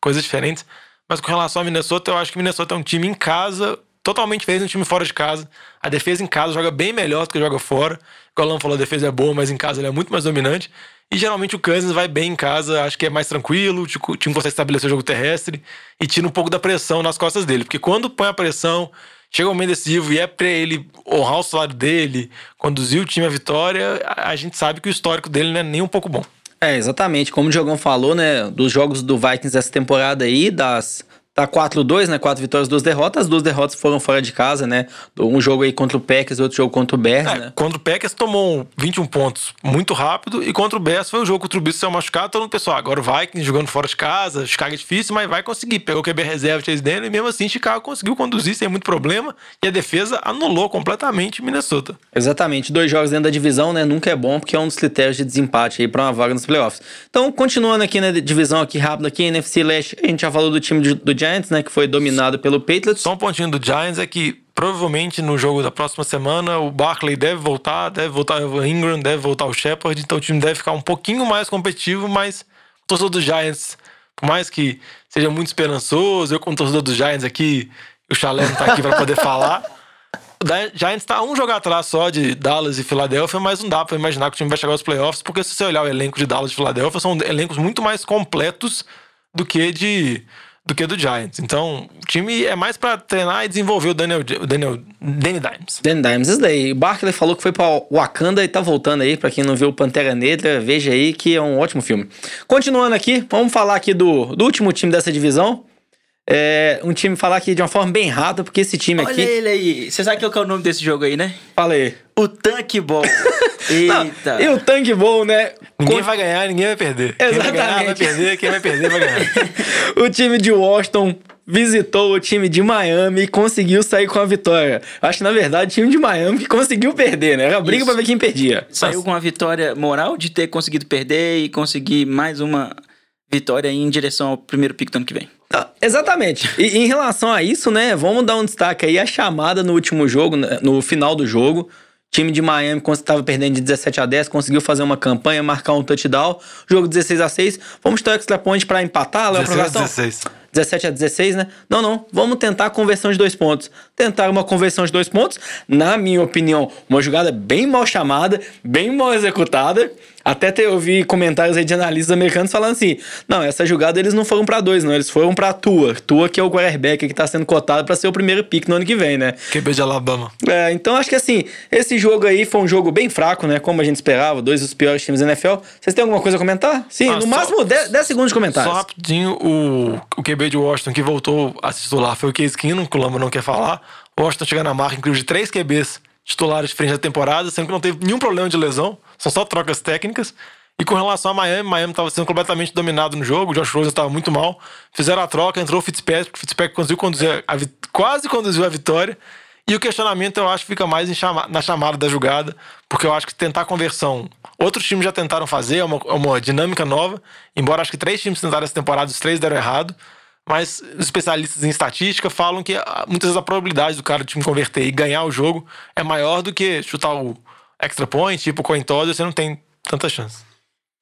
coisas diferentes. Mas com relação a Minnesota, eu acho que Minnesota é um time em casa, totalmente diferente um time fora de casa. A defesa em casa joga bem melhor do que joga fora. O Alan falou, a defesa é boa, mas em casa ele é muito mais dominante. E geralmente o Cousins vai bem em casa, acho que é mais tranquilo, o time consegue estabelecer o jogo terrestre e tira um pouco da pressão nas costas dele. Porque quando põe a pressão, chega o momento decisivo e é pra ele honrar o salário dele, conduzir o time à vitória, a gente sabe que o histórico dele não é nem um pouco bom. É, exatamente. Como o Diogão falou, né? Dos jogos do Vikings essa temporada aí, das Tá 4-2, né? Quatro vitórias, duas derrotas. As duas derrotas foram fora de casa, né? Um jogo aí contra o Packers, outro jogo contra o Bears, É, né? Contra o Packers tomou 21 pontos muito rápido e contra o Bears foi o jogo que o Trubisky saiu machucado. Todo mundo pensou, ah, agora o Vikings jogando fora de casa, Chicago é difícil, mas vai conseguir. Pegou o QB reserva, Chase Daniel e mesmo assim Chicago conseguiu conduzir sem muito problema e a defesa anulou completamente Minnesota. Exatamente, dois jogos dentro da divisão, né? Nunca é bom, porque é um dos critérios de desempate aí pra uma vaga nos playoffs. Então, continuando aqui na divisão aqui rápido aqui, NFC Leste, a gente já falou do time do, do Giants, né? Que foi dominado pelo Patriots. Só um pontinho do Giants é que provavelmente no jogo da próxima semana o Barkley deve voltar, deve voltar o Ingram, deve voltar o Shepard, então o time deve ficar um pouquinho mais competitivo, mas o torcedor do Giants, por mais que seja muito esperançoso, eu como torcedor do Giants aqui, o Chalé não tá aqui para poder falar. <laughs> O Giants tá um jogo atrás só de Dallas e Filadélfia, mas não dá pra imaginar que o time vai chegar aos playoffs, porque se você olhar o elenco de Dallas e Filadélfia, são elencos muito mais completos do que de do que do Giants. Então, o time é mais pra treinar e desenvolver o Daniel, o Daniel Danny Dimes. Dan Dimes, isso daí. O Barkley falou que foi pra Wakanda e tá voltando aí. Pra quem não viu Pantera Negra, veja aí que é um ótimo filme. Continuando aqui, vamos falar aqui do, do último time dessa divisão. É um time falar aqui de uma forma bem rápida, porque esse time Olha aqui. ele aí. Você sabe qual que é o nome desse jogo aí, né? Fala aí. O Tanque Ball. <laughs> Não, Eita. e o Tank Bowl, né? Ninguém vai ganhar, ninguém vai perder. Quem vai ganhar vai Exatamente. perder, quem vai perder vai ganhar. <laughs> o time de Washington visitou o time de Miami e conseguiu sair com a vitória. Acho que, na verdade, o time de Miami que conseguiu perder, né? Era briga Isso. pra ver quem perdia. Saiu com uma vitória moral de ter conseguido perder e conseguir mais uma vitória em direção ao primeiro pick do ano que vem. Ah, Exatamente. E em relação a isso, né? Vamos dar um destaque aí a chamada no último jogo, né, no final do jogo. O time de Miami, quando estava perdendo de 17 a 10, conseguiu fazer uma campanha, marcar um touchdown. Jogo 16 a 6. Vamos ter o extra point pra empatar, Léo? 16 a Prorrogação? 16. 17 a 16, né? Não, não. Vamos tentar a conversão de dois pontos. Tentar uma conversão de dois pontos, na minha opinião, uma jogada bem mal chamada, bem mal executada. Até ter, eu vi comentários aí de analistas americanos falando assim: não, essa jogada eles não foram pra dois, não. Eles foram pra Tua. Tua, que é o quarterback que tá sendo cotado pra ser o primeiro pick no ano que vem, né? QB de Alabama. É, então acho que assim, esse jogo aí foi um jogo bem fraco, né? Como a gente esperava, dois dos piores times da NFL. Vocês têm alguma coisa a comentar? Sim, Ah, no só- máximo 10, 10 segundos de comentários. Só rapidinho, o, o QB de Washington que voltou a se titular foi o Case Keenum, que o Lamba não quer falar. Washington chegando na marca incrível de três QBs titulares de frente da temporada, sendo que não teve nenhum problema de lesão, são só trocas técnicas. E com relação a Miami, Miami estava sendo completamente dominado no jogo, o Josh Rosen estava muito mal. Fizeram a troca, entrou o Fitzpatrick, o Fitzpatrick conseguiu conduzir, a quase conduziu a vitória. E o questionamento eu acho fica mais chama- na chamada da jogada, porque eu acho que tentar conversão. Outros times já tentaram fazer, é uma, é uma dinâmica nova. Embora acho que três times tentaram essa temporada, os três deram errado. Mas especialistas em estatística falam que ah, muitas vezes a probabilidade do cara do time converter e ganhar o jogo é maior do que chutar o extra point, tipo coin toss, você não tem tanta chance.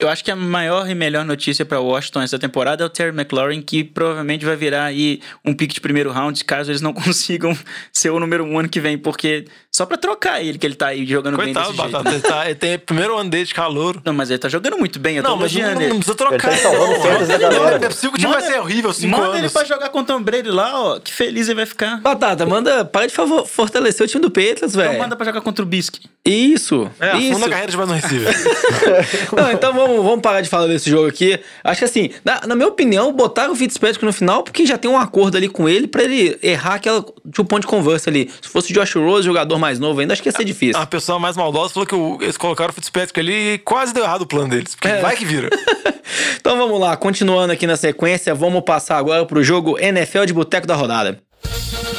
Eu acho que a maior e melhor notícia para Washington essa temporada é o Terry McLaurin, que provavelmente vai virar aí um pick de primeiro round, caso eles não <laughs> consigam ser o número um ano que vem, porque só pra trocar ele, que ele tá aí jogando Coitado, bem desse Batata, jeito. ele, tá, ele tem primeiro ano dele de calor. Não, mas ele tá jogando muito bem, eu tô Não, mas não, elogiando não ele. precisa trocar. Ele tá salvando Não, galera. é possível que o time vai ser horrível cinco manda ele anos. pra jogar com o Tom Brady lá, ó, que feliz ele vai ficar. Batata, manda, para de favor, fortalecer o time do Patriots, Então velho. manda pra jogar contra o Bisque. Isso, É, isso. afunda a carreira de mais um receiver. <laughs> Não, então vamos, vamos parar de falar desse jogo aqui. Acho que assim, na, na minha opinião, botaram o Fitzpatrick no final porque já tem um acordo ali com ele pra ele errar aquela tipo, ponto de conversa ali. Se fosse o Josh Rose, jogador mais novo ainda, acho que ia ser difícil. A pessoa mais maldosa falou que o- eles colocaram o Fitzpatrick ali e quase deu errado o plano deles. Porque É. vai que vira. <laughs> então vamos lá, continuando aqui na sequência, vamos passar agora pro jogo NFL de Boteco da rodada.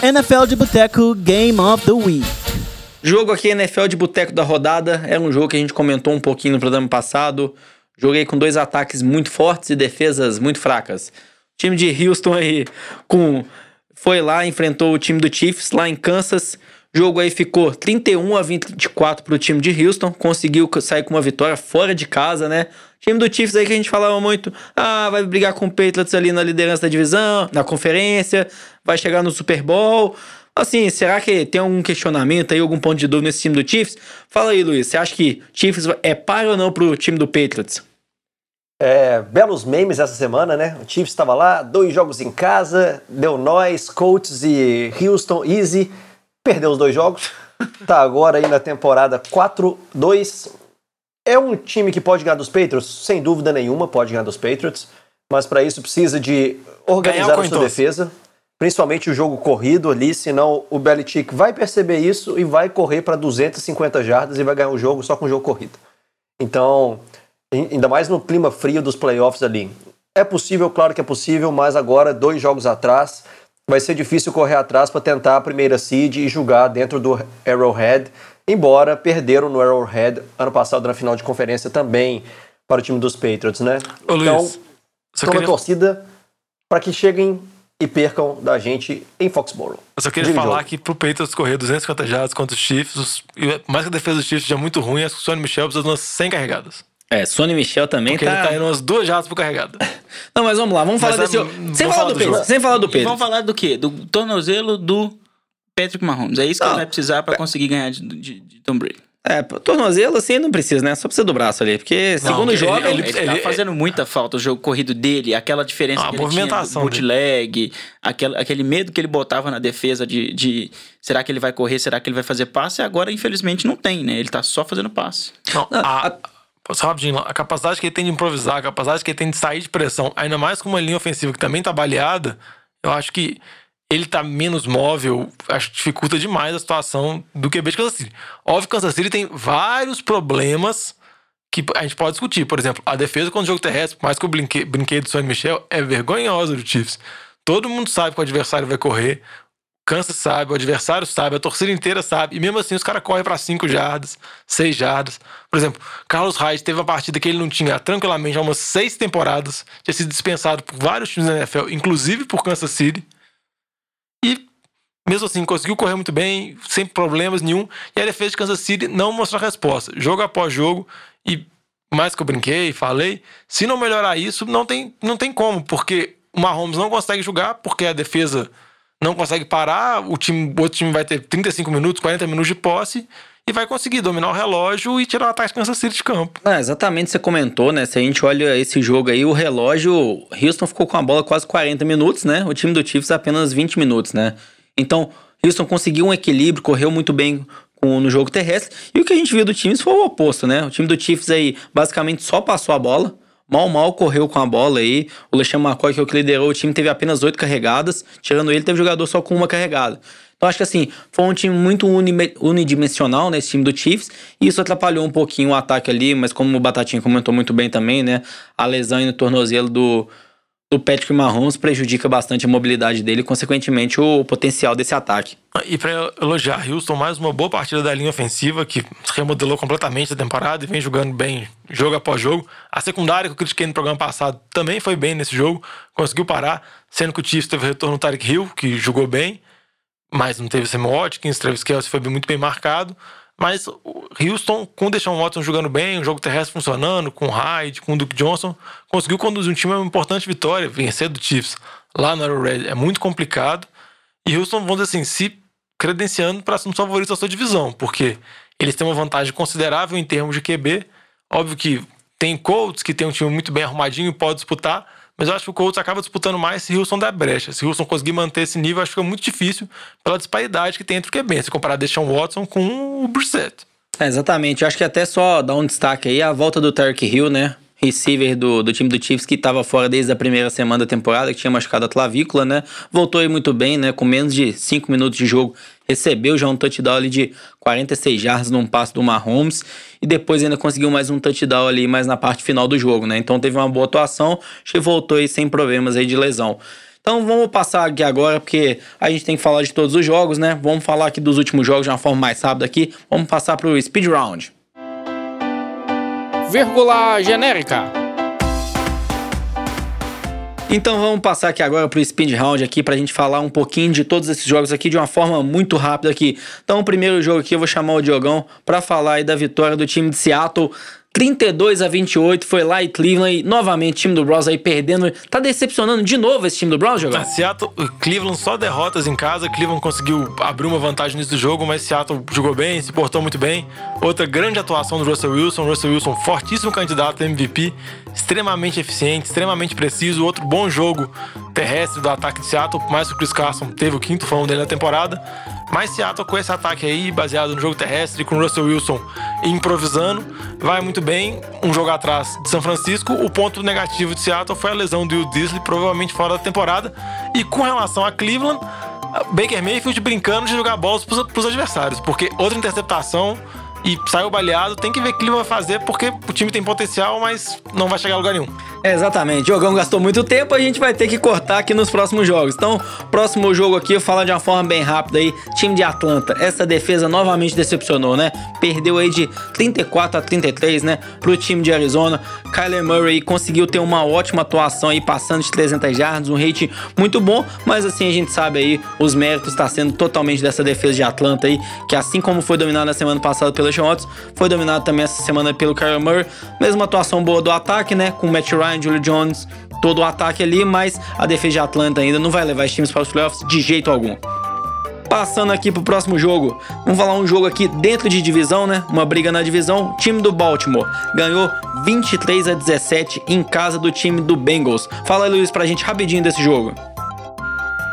NFL de Boteco Game of the Week. Jogo aqui NFL de Boteco da rodada era um jogo que a gente comentou um pouquinho no programa passado. Joguei com dois ataques muito fortes e defesas muito fracas. O time de Houston aí com foi lá, enfrentou o time do Chiefs lá em Kansas. O jogo aí ficou 31 a 24 pro time de Houston, conseguiu sair com uma vitória fora de casa, né? O time do Chiefs aí que a gente falava muito, ah, vai brigar com o Patriots ali na liderança da divisão, na conferência, vai chegar no Super Bowl. Assim, será que tem algum questionamento aí, algum ponto de dúvida nesse time do Chiefs? Fala aí, Luiz, você acha que Chiefs é par ou não pro time do Patriots? É, belos memes essa semana, né? O Chiefs estava lá, dois jogos em casa, deu nós, Colts e Houston, easy, perdeu os dois jogos. <laughs> Tá agora aí na temporada 4-2. É um time que pode ganhar dos Patriots? Sem dúvida nenhuma, pode ganhar dos Patriots. Mas para isso precisa de organizar a sua defesa. principalmente o jogo corrido ali, senão o Belichick vai perceber isso e vai correr para 250 jardas e vai ganhar o jogo só com o jogo corrido. Então, ainda mais no clima frio dos playoffs ali. É possível, claro que é possível, mas agora, dois jogos atrás, vai ser difícil correr atrás para tentar a primeira seed e jogar dentro do Arrowhead, embora perderam no Arrowhead ano passado na final de conferência também para o time dos Patriots, né? Ô, então, Luiz, estou na queria- torcida para que cheguem e percam da gente em Foxborough. Eu só queria Diga, falar que pro Patriots correr 250 jardas contra os Chiefs, os- mais que a defesa dos Chiefs já é muito ruim, acho que o Sonny Michel precisa de umas 100 carregadas. É, Sonny Michel também Porque tá... ele tá indo umas duas jardas por carregada. <laughs> Não, mas vamos lá, vamos falar Mas, desse é, jogo. vamos Sem falar falar do do Pedro, jogo. sem falar do E Pedro. vamos falar do quê? Do tornozelo do Patrick Mahomes. É isso que Não. ele vai precisar pra conseguir ganhar de, de- de Tom Brady. É, tornozelo assim não precisa, né? Só precisa do braço ali, porque segundo ele- joga... Ele, ele- tá ele- fazendo muita falta o jogo corrido dele, aquela diferença Ah, a que ele tinha do movimentação bootleg, aquele, aquele medo que ele botava na defesa de, de será que ele vai correr, será que ele vai fazer passe, agora infelizmente não tem, né? Ele tá só fazendo passe. Não, Ah, a, só rapidinho, a capacidade que ele tem de improvisar, a capacidade que ele tem de sair de pressão, ainda mais com uma linha ofensiva que também tá baleada, eu acho que ele tá menos móvel, acho que dificulta demais a situação do QB de Kansas City. Óbvio que Kansas City tem vários problemas que a gente pode discutir. Por exemplo, a defesa contra o jogo terrestre, mais que eu brinque, brinquei do Sonny Michel, é vergonhosa do Chiefs. Todo mundo sabe que o adversário vai correr. Kansas sabe, o adversário sabe, a torcida inteira sabe. E mesmo assim, os caras correm para 5 jardas, 6 jardas. Por exemplo, Carlos Hyde teve uma partida que ele não tinha tranquilamente há umas 6 temporadas. Tinha sido dispensado por vários times da NFL, inclusive por Kansas City. E mesmo assim, conseguiu correr muito bem, sem problemas nenhum. E a defesa de Kansas City não mostrou resposta. Jogo após jogo. E mais que eu brinquei, falei, se não melhorar isso, não tem, não tem como, porque o Mahomes não consegue jogar, porque a defesa não consegue parar, o, time, o outro time vai ter 35 minutos, 40 minutos de posse e vai conseguir dominar o relógio e tirar o ataque de Kansas City de campo. Ah, exatamente, você comentou, né? Se a gente olha esse jogo aí, o relógio, Houston ficou com a bola quase 40 minutos, né? O time do Chiefs apenas 20 minutos, né? Então, Houston conseguiu um equilíbrio, correu muito bem com- no jogo terrestre. E o que a gente viu do Chiefs foi o oposto, né? O time do Chiefs aí basicamente só passou a bola. Mal, mal correu com a bola aí. O LeSean McCoy, que é o que liderou o time, teve apenas oito carregadas. Tirando ele, teve jogador só com uma carregada. Então acho que assim, foi um time muito uni- unidimensional, né? Esse time do Chiefs. E isso atrapalhou um pouquinho o ataque ali, mas como o Batatinha comentou muito bem também, né? A lesão no tornozelo do, do Patrick Mahomes prejudica bastante a mobilidade dele e, consequentemente, o potencial desse ataque. E para elogiar Houston, mais uma boa partida da linha ofensiva, que remodelou completamente a temporada e vem jogando bem jogo após jogo. A secundária, que eu critiquei no programa passado, também foi bem nesse jogo, conseguiu parar, sendo que o Chiefs teve retorno do Tarek Hill, que jogou bem, mas não teve Sam Watkins, Travis Kelce foi muito bem marcado. Mas o Houston, com o Deshaun Watson jogando bem, o jogo terrestre funcionando, com o Hyde, com o Duke Johnson, conseguiu conduzir um time a uma importante vitória, vencer do Chiefs lá no Arrowhead. É muito complicado. E Houston, vamos dizer assim, se credenciando para ser um dos favoritos da sua divisão, porque eles têm uma vantagem considerável em termos de QB. Óbvio que tem Colts, que tem um time muito bem arrumadinho e pode disputar, mas eu acho que o Colts acaba disputando mais se Houston der brecha. Se Houston conseguir manter esse nível, acho que é muito difícil pela disparidade que tem entre o QB, se comparar Deshaun Watson com o Brissett. É, exatamente. Eu acho que até só dar um destaque aí a volta do Tarek Hill, né? Receiver do, do time do Chiefs que estava fora desde a primeira semana da temporada, que tinha machucado a clavícula, né? Voltou aí muito bem, né? Com menos de 5 minutos de jogo, recebeu já um touchdown ali de 46 jardas num passe do Mahomes e depois ainda conseguiu mais um touchdown ali mais na parte final do jogo, né? Então teve uma boa atuação, que voltou aí sem problemas aí de lesão. Então vamos passar aqui agora, porque a gente tem que falar de todos os jogos, né? Vamos falar aqui dos últimos jogos de uma forma mais rápida aqui. Vamos passar pro Speed Round. Vírgula genérica. Então vamos passar aqui agora pro Speed Round aqui pra gente falar um pouquinho de todos esses jogos aqui de uma forma muito rápida aqui. Então o primeiro jogo aqui eu vou chamar o Diogão pra falar aí da vitória do time de Seattle. 32 a 28, foi lá em Cleveland e novamente o time do Browns aí perdendo. Tá decepcionando de novo esse time do Browns, Diogão? A Seattle, Cleveland só derrotas em casa. Cleveland conseguiu abrir uma vantagem nesse jogo, mas Seattle jogou bem, se portou muito bem. Outra grande atuação do Russell Wilson. Russell Wilson, fortíssimo candidato a MVP. Extremamente eficiente, extremamente preciso. Outro bom jogo terrestre do ataque de Seattle, mais que o Chris Carson teve o quinto fã dele na temporada. Mas Seattle com esse ataque aí, baseado no jogo terrestre, com o Russell Wilson improvisando, vai muito bem. Um jogo atrás de São Francisco. O ponto negativo de Seattle foi a lesão do Will Disley, provavelmente fora da temporada. E com relação a Cleveland, Baker Mayfield brincando de jogar bolas pros, pros adversários, porque outra interceptação e saiu baleado, tem que ver o que ele vai fazer, porque o time tem potencial, mas não vai chegar a lugar nenhum. É, exatamente. Jogão gastou muito tempo, a gente vai ter que cortar aqui nos próximos jogos. Então, próximo jogo aqui, eu falo de uma forma bem rápida aí. Time de Atlanta. Essa defesa novamente decepcionou, né? Perdeu aí de 34 a 33, né? Pro time de Arizona. Kyler Murray conseguiu ter uma ótima atuação aí, passando de 300 yards, um rate muito bom. Mas assim, a gente sabe aí, os méritos está sendo totalmente dessa defesa de Atlanta aí, que assim como foi dominado na semana passada pelo Sean Watts, foi dominado também essa semana pelo Kyler Murray. Mesma atuação boa do ataque, né? Com o Matt Ryan, Julio Jones, todo o ataque ali, mas a defesa de Atlanta ainda não vai levar os times para os playoffs de jeito algum. Passando aqui pro próximo jogo, vamos falar um jogo aqui dentro de divisão, né? Uma briga na divisão. O time do Baltimore ganhou 23 a 17 em casa do time do Bengals. Fala aí, Luiz, pra gente rapidinho desse jogo.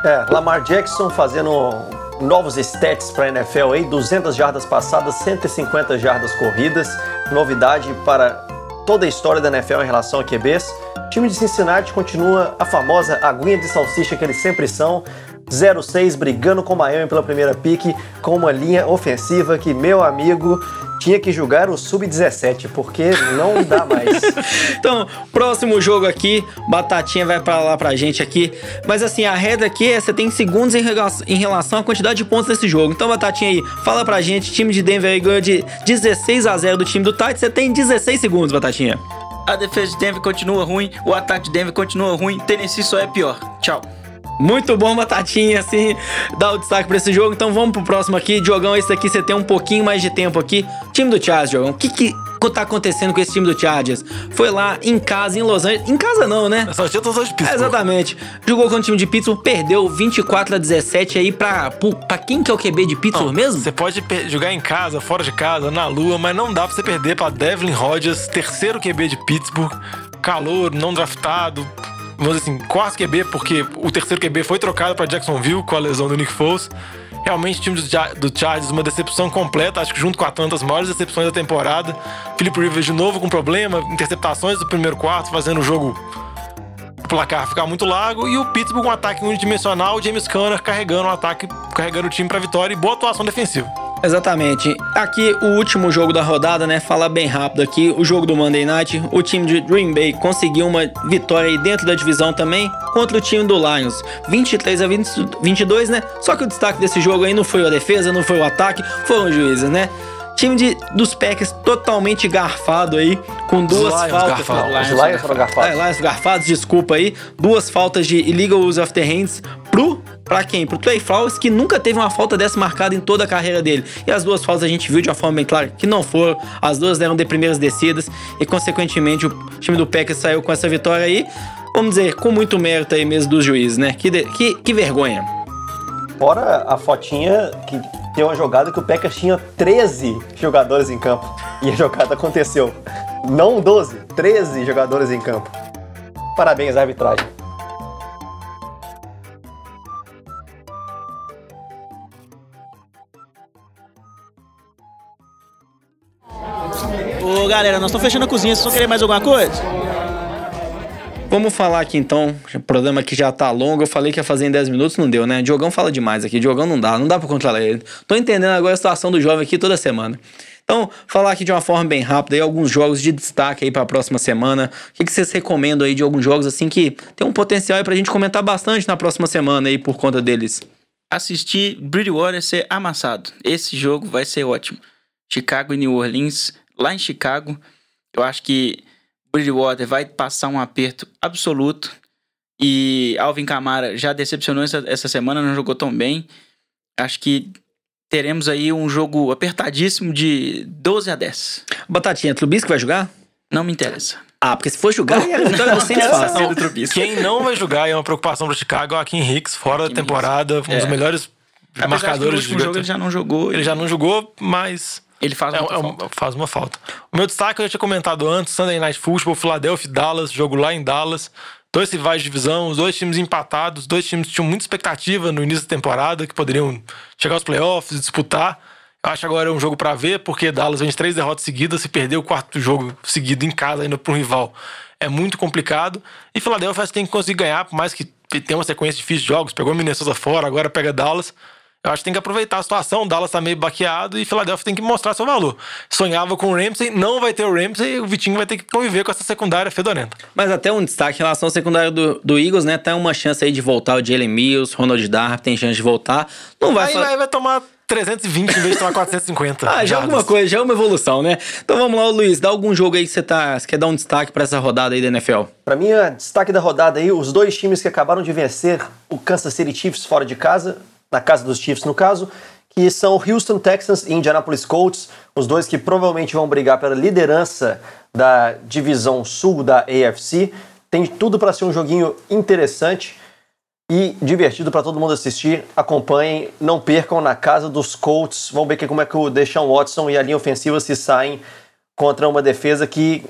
É, Lamar Jackson fazendo novos stats para a NFL aí, 200 jardas passadas, 150 jardas corridas, novidade para toda a história da NFL em relação a QBs. O time de Cincinnati continua a famosa aguinha de salsicha que eles sempre são, 0-6 brigando com Miami pela primeira pique, com uma linha ofensiva que, meu amigo, tinha que jogar o sub-17, porque não dá mais. <laughs> Então, próximo jogo aqui, Batatinha vai pra lá pra gente aqui. Mas assim, a regra aqui é você tem segundos em em relação à quantidade de pontos desse jogo. Então, Batatinha aí, fala pra gente, time de Denver aí ganhou de 16 a 0 do time do Titans. Você tem 16 segundos, Batatinha. A defesa de Denver continua ruim, o ataque de Denver continua ruim, Tennessee só é pior. Tchau. Muito bom, Batatinha, assim, dá o destaque pra esse jogo. Então vamos pro próximo aqui. Diogão, esse aqui você tem um pouquinho mais de tempo aqui. Time do Chargers, Diogão. O que que tá acontecendo com esse time do Chargers? Foi lá em casa, em Los Angeles. Em casa não, né? Só tinha os É, Pittsburgh. exatamente. Jogou contra o time de Pittsburgh, perdeu 24 a 17 aí pra, pra quem que é o QB de Pittsburgh Não, mesmo? Você pode jogar em casa, fora de casa, na lua, mas não dá pra você perder pra Devlin Rodgers, terceiro QB de Pittsburgh, calor, não draftado. Vamos dizer assim, quarto QB, porque o terceiro QB foi trocado pra Jacksonville com a lesão do Nick Foles. Realmente, o time do, do Chargers, uma decepção completa, acho que junto com a Atlanta, as maiores decepções da temporada. Philip Rivers de novo com problema, interceptações do primeiro quarto, fazendo o jogo placar ficar muito largo e o Pittsburgh com um ataque unidimensional, James Conner carregando o ataque, carregando o time pra vitória e boa atuação defensiva. Exatamente. Aqui o último jogo da rodada, né? Falar bem rápido aqui, o jogo do Monday Night. O time de Green Bay conseguiu uma vitória aí dentro da divisão também contra o time do Lions. 23 a 20 22, né? Só que o destaque desse jogo aí não foi a defesa, não foi o ataque, foram os juízes, né? Time de, dos Packers totalmente garfado aí, com duas Lions faltas. garfados. Os Lions foram garfados. É, Lions garfados, desculpa aí. Duas faltas de illegal use of the hands pro. Pra quem? Pro Trey Flowers, que nunca teve uma falta dessa marcada em toda a carreira dele. E as duas faltas a gente viu de uma forma bem clara que não foram. As duas deram de primeiras descidas. E, consequentemente, o time do Packers saiu com essa vitória aí. Vamos dizer, com muito mérito aí mesmo dos juízes, né? Que, de- que, que vergonha. Fora a fotinha que tem uma jogada que o Packers tinha 13 jogadores em campo. E a jogada aconteceu. Não 12, 13 jogadores em campo. Parabéns à arbitragem. Ô, galera, nós estamos fechando a cozinha. Vocês vão querer mais alguma coisa? Vamos falar aqui então. O programa aqui já tá longo. Eu falei que ia fazer em 10 minutos, não deu, né? Diogão fala demais aqui. Diogão não dá, não dá pra controlar ele. Tô entendendo agora a situação do jovem aqui toda semana. Então, falar aqui de uma forma bem rápida aí, alguns jogos de destaque aí pra próxima semana. O que, que vocês recomendam aí de alguns jogos assim que tem um potencial aí pra gente comentar bastante na próxima semana aí por conta deles? Assistir Bridgewater ser amassado. Esse jogo vai ser ótimo. Chicago e New Orleans, lá em Chicago, eu acho que Bridgewater vai passar um aperto absoluto. E Alvin Kamara já decepcionou essa, essa semana, não jogou tão bem. Acho que teremos aí um jogo apertadíssimo de 12 a 10. Batatinha, Trubisky vai jogar? Não me interessa. Ah, porque se for jogar, é a <laughs> vitória do do Trubisky. Quem não vai jogar e é uma preocupação pro Chicago é o Akin Hicks, fora da temporada, um dos É. melhores Apesar que no marcadores último de jogo ele já não jogou. Ele já não jogou, mas Ele faz É, é um- falta. faz uma falta. O meu destaque eu já tinha comentado antes: Sunday Night Football, Philadelphia e Dallas, jogo lá em Dallas. Dois rivais de divisão, os dois times empatados, dois times que tinham muita expectativa no início da temporada, que poderiam chegar aos playoffs, disputar. Eu acho que agora é um jogo pra ver, porque Dallas vem de três derrotas seguidas, se perder o quarto jogo seguido em casa ainda para um rival é muito complicado. E Philadelphia tem que conseguir ganhar, por mais que tenha uma sequência difícil de jogos, pegou Minnesota fora, agora pega Dallas. Eu acho que tem que aproveitar a situação. O Dallas tá meio baqueado e Philadelphia tem que mostrar seu valor. Sonhava com o Ramsey, não vai ter o Ramsey, o Vitinho vai ter que conviver com essa secundária fedorenta. Mas até um destaque em relação ao secundário do, do Eagles, né? Tem uma chance aí de voltar o Jalen Mills, Ronald Darby tem chance de voltar. Não vai Aí fa- vai, vai tomar 320 em vez de tomar 450. <laughs> Ah, já é jardas. alguma coisa, já é uma evolução, né? Então vamos lá, Luiz, dá algum jogo aí que você tá. Você quer dar um destaque pra essa rodada aí da NFL? Pra mim, o destaque da rodada aí, os dois times que acabaram de vencer o Kansas City Chiefs fora de casa, na casa dos Chiefs no caso, que são Houston Texans e Indianapolis Colts, os dois que provavelmente vão brigar pela liderança da divisão sul da AFC. Tem tudo para ser um joguinho interessante e divertido para todo mundo assistir. Acompanhem, não percam na casa dos Colts. Vamos ver como é que o Deshaun Watson e a linha ofensiva se saem contra uma defesa que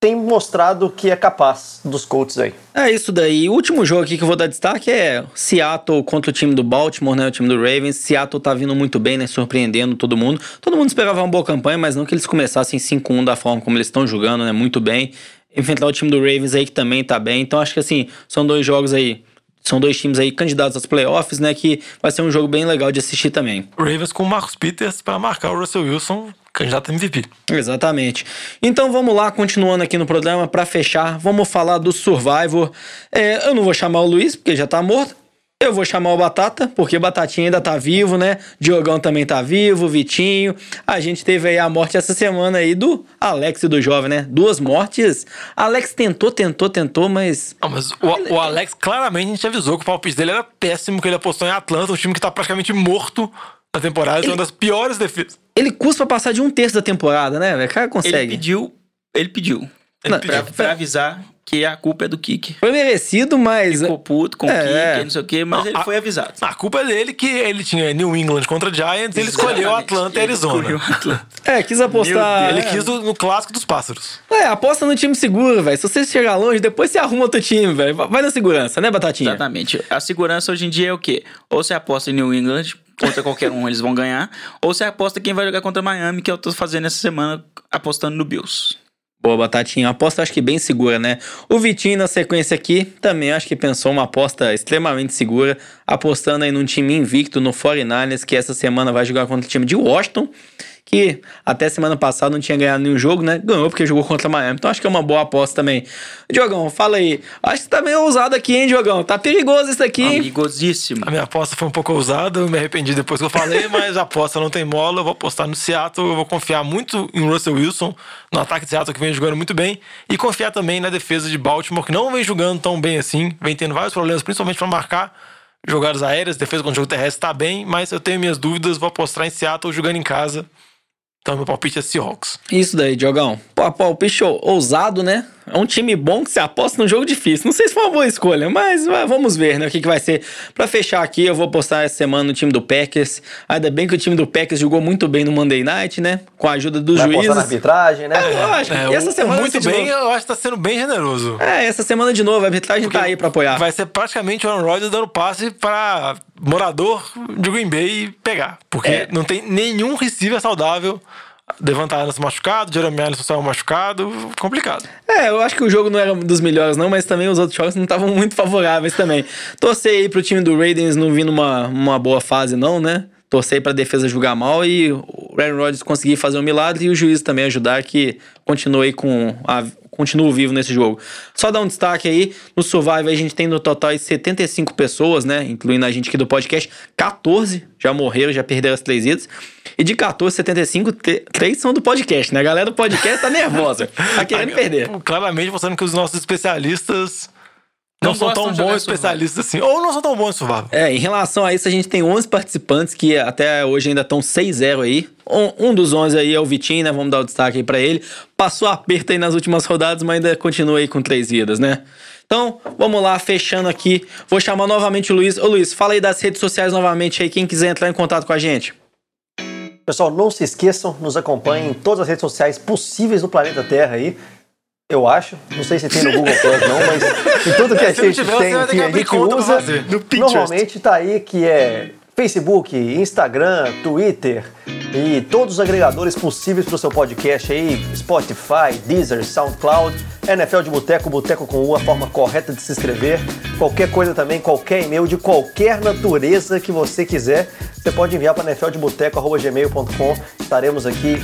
tem mostrado que é capaz dos Colts aí. É isso daí. O último jogo aqui que eu vou dar destaque é Seattle contra o time do Baltimore, né? O time do Ravens. Seattle tá vindo muito bem, né? Surpreendendo todo mundo. Todo mundo esperava uma boa campanha, mas não que eles começassem 5-1 da forma como eles estão jogando, né? Muito bem. Enfrentar o time do Ravens aí que também tá bem. Então acho que assim, são dois jogos aí. São dois times aí candidatos aos playoffs, né? Que vai ser um jogo bem legal de assistir também. Ravens com o Marcos Peters para marcar o Russell Wilson, candidato a MVP. Exatamente. Então vamos lá, continuando aqui no programa, pra fechar, vamos falar do Survivor. É, eu não vou chamar o Luiz, porque já tá morto. Eu vou chamar o Batata, porque o Batatinha ainda tá vivo, né? Diogão também tá vivo, o Vitinho. A gente teve aí a morte essa semana aí do Alex e do Jovem, né? Duas mortes. Alex tentou, tentou, tentou, mas Não, mas o, o Alex, claramente, a gente avisou que o palpite dele era péssimo, que ele apostou em Atlanta, um time que tá praticamente morto na temporada, é uma das piores defesas. ele custa pra passar de um terço da temporada, né? O cara Ele consegue. pediu, ele pediu. Não, pra, pediu. pra avisar que a culpa é do Kick. Foi merecido, mas. Ficou puto com o É. Kick, não sei o quê, mas Não, ele a- foi avisado. A culpa é dele que ele tinha New England contra Giants, ele escolheu. Atlanta e Ele Arizona. escolheu Atlanta. É, quis apostar. Ele é. quis o- no clássico dos pássaros. É, aposta no time seguro, velho. Se você chegar longe, depois você arruma outro time, velho. Vai na segurança, né, Batatinha? Exatamente. A segurança hoje em dia é o quê? Ou você aposta em New England, contra qualquer um <laughs> eles vão ganhar, ou você aposta quem vai jogar contra Miami, que eu tô fazendo essa semana apostando no Bills. Boa, Batatinha. Aposta acho que bem segura, né? O Vitinho, na sequência aqui, também acho que pensou uma aposta extremamente segura, apostando aí num time invicto no 49ers, que essa semana vai jogar contra o time de Washington, que até semana passada não tinha ganhado nenhum jogo, né? Ganhou porque jogou contra Miami. Então acho que é uma boa aposta também. Diogão, fala aí. Acho que tá meio ousado aqui, hein, Diogão? Tá perigoso isso aqui, hein? Amigosíssimo. A minha aposta foi um pouco ousada, eu me arrependi depois que eu falei, <laughs> mas a aposta não tem mola, eu vou apostar no Seattle, eu vou confiar muito em Russell Wilson, no ataque de Seattle que vem jogando muito bem, e confiar também na defesa de Baltimore, que não vem jogando tão bem assim, vem tendo vários problemas, principalmente para marcar jogadas aéreas, defesa com o jogo terrestre tá bem, mas eu tenho minhas dúvidas, vou apostar em Seattle jogando em casa. Então meu palpite é Seahawks. Isso daí, Diogão. Palpite ou- ousado, né? É um time bom que você aposta num jogo difícil. Não sei se foi uma boa escolha, mas vamos ver, né? O que, que vai ser. Pra fechar aqui, eu vou apostar essa semana no time do Packers. Ainda bem que o time do Packers jogou muito bem no Monday Night, né? Com a ajuda dos Vai apostar na juízes. arbitragem, né? É, lógico. É, e essa semana muito bem, novo. eu acho que tá sendo bem generoso. É, essa semana de novo, a arbitragem tá aí pra apoiar. Vai ser praticamente o Aaron Rodgers dando passe para morador de Green Bay pegar. Porque É. não tem nenhum receiver saudável. Devante Adams machucado, Jeremy Allison saiu machucado. Complicado. É, eu acho que o jogo não era dos melhores, não, mas também os outros jogos não estavam muito favoráveis também. Torcei aí pro time do Raiders não vir numa uma boa fase, não, né? Torcei pra defesa jogar mal e o Aaron Rodgers conseguir fazer um milagre e o juiz também ajudar que continue com a, continuo vivo nesse jogo. Só dar um destaque aí, no Survival a gente tem no total aí 75 pessoas, né? Incluindo a gente aqui do podcast. 14 já morreram, já perderam as três idas. E de 14, 75, 3 são do podcast, né? A galera do podcast tá nervosa. Tá <laughs> querendo perder. Claramente mostrando que os nossos especialistas não, Não são tão bons especialistas assim. Ou não são tão bons em survival. É, em relação a isso, a gente tem 11 participantes que até hoje ainda estão 6-0 aí. Um, um dos 11 aí é o Vitinho, né? Vamos dar o destaque aí pra ele. Passou aperto aí nas últimas rodadas, mas ainda continua aí com três vidas, né? Então, vamos lá, fechando aqui. Vou chamar novamente o Luiz. Ô Luiz, fala aí das redes sociais novamente aí, quem quiser entrar em contato com a gente. Pessoal, não se esqueçam, nos acompanhem em todas as redes sociais possíveis do planeta Terra aí. Eu acho. Não sei se tem no Google Plus, não, mas <laughs> em tudo que a gente tiver, tem que que a gente usa, normalmente tá aí que é Facebook, Instagram, Twitter e todos os agregadores possíveis para o seu podcast aí, Spotify, Deezer, SoundCloud, NFL de Boteco, Boteco com U, a forma correta de se inscrever. Qualquer coisa também, qualquer e-mail de qualquer natureza que você quiser, você pode enviar para nfldeboteco.gmail.com. Estaremos aqui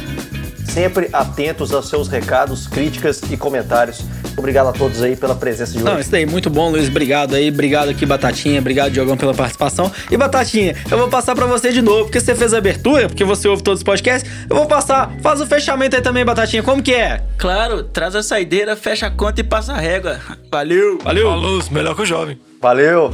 sempre atentos aos seus recados, críticas e comentários. Obrigado a todos aí pela presença de hoje. Não, isso daí, muito bom, Luiz. Obrigado aí. Obrigado aqui, Batatinha. Obrigado, Diogão, pela participação. E, Batatinha, eu vou passar pra você de novo, porque você fez a abertura, porque você ouve todos os podcasts. Eu vou passar. Faz o fechamento aí também, Batatinha. Como que é? Claro, traz a saideira, fecha a conta e passa a régua. Valeu! Valeu! Falou, melhor que o jovem. Valeu!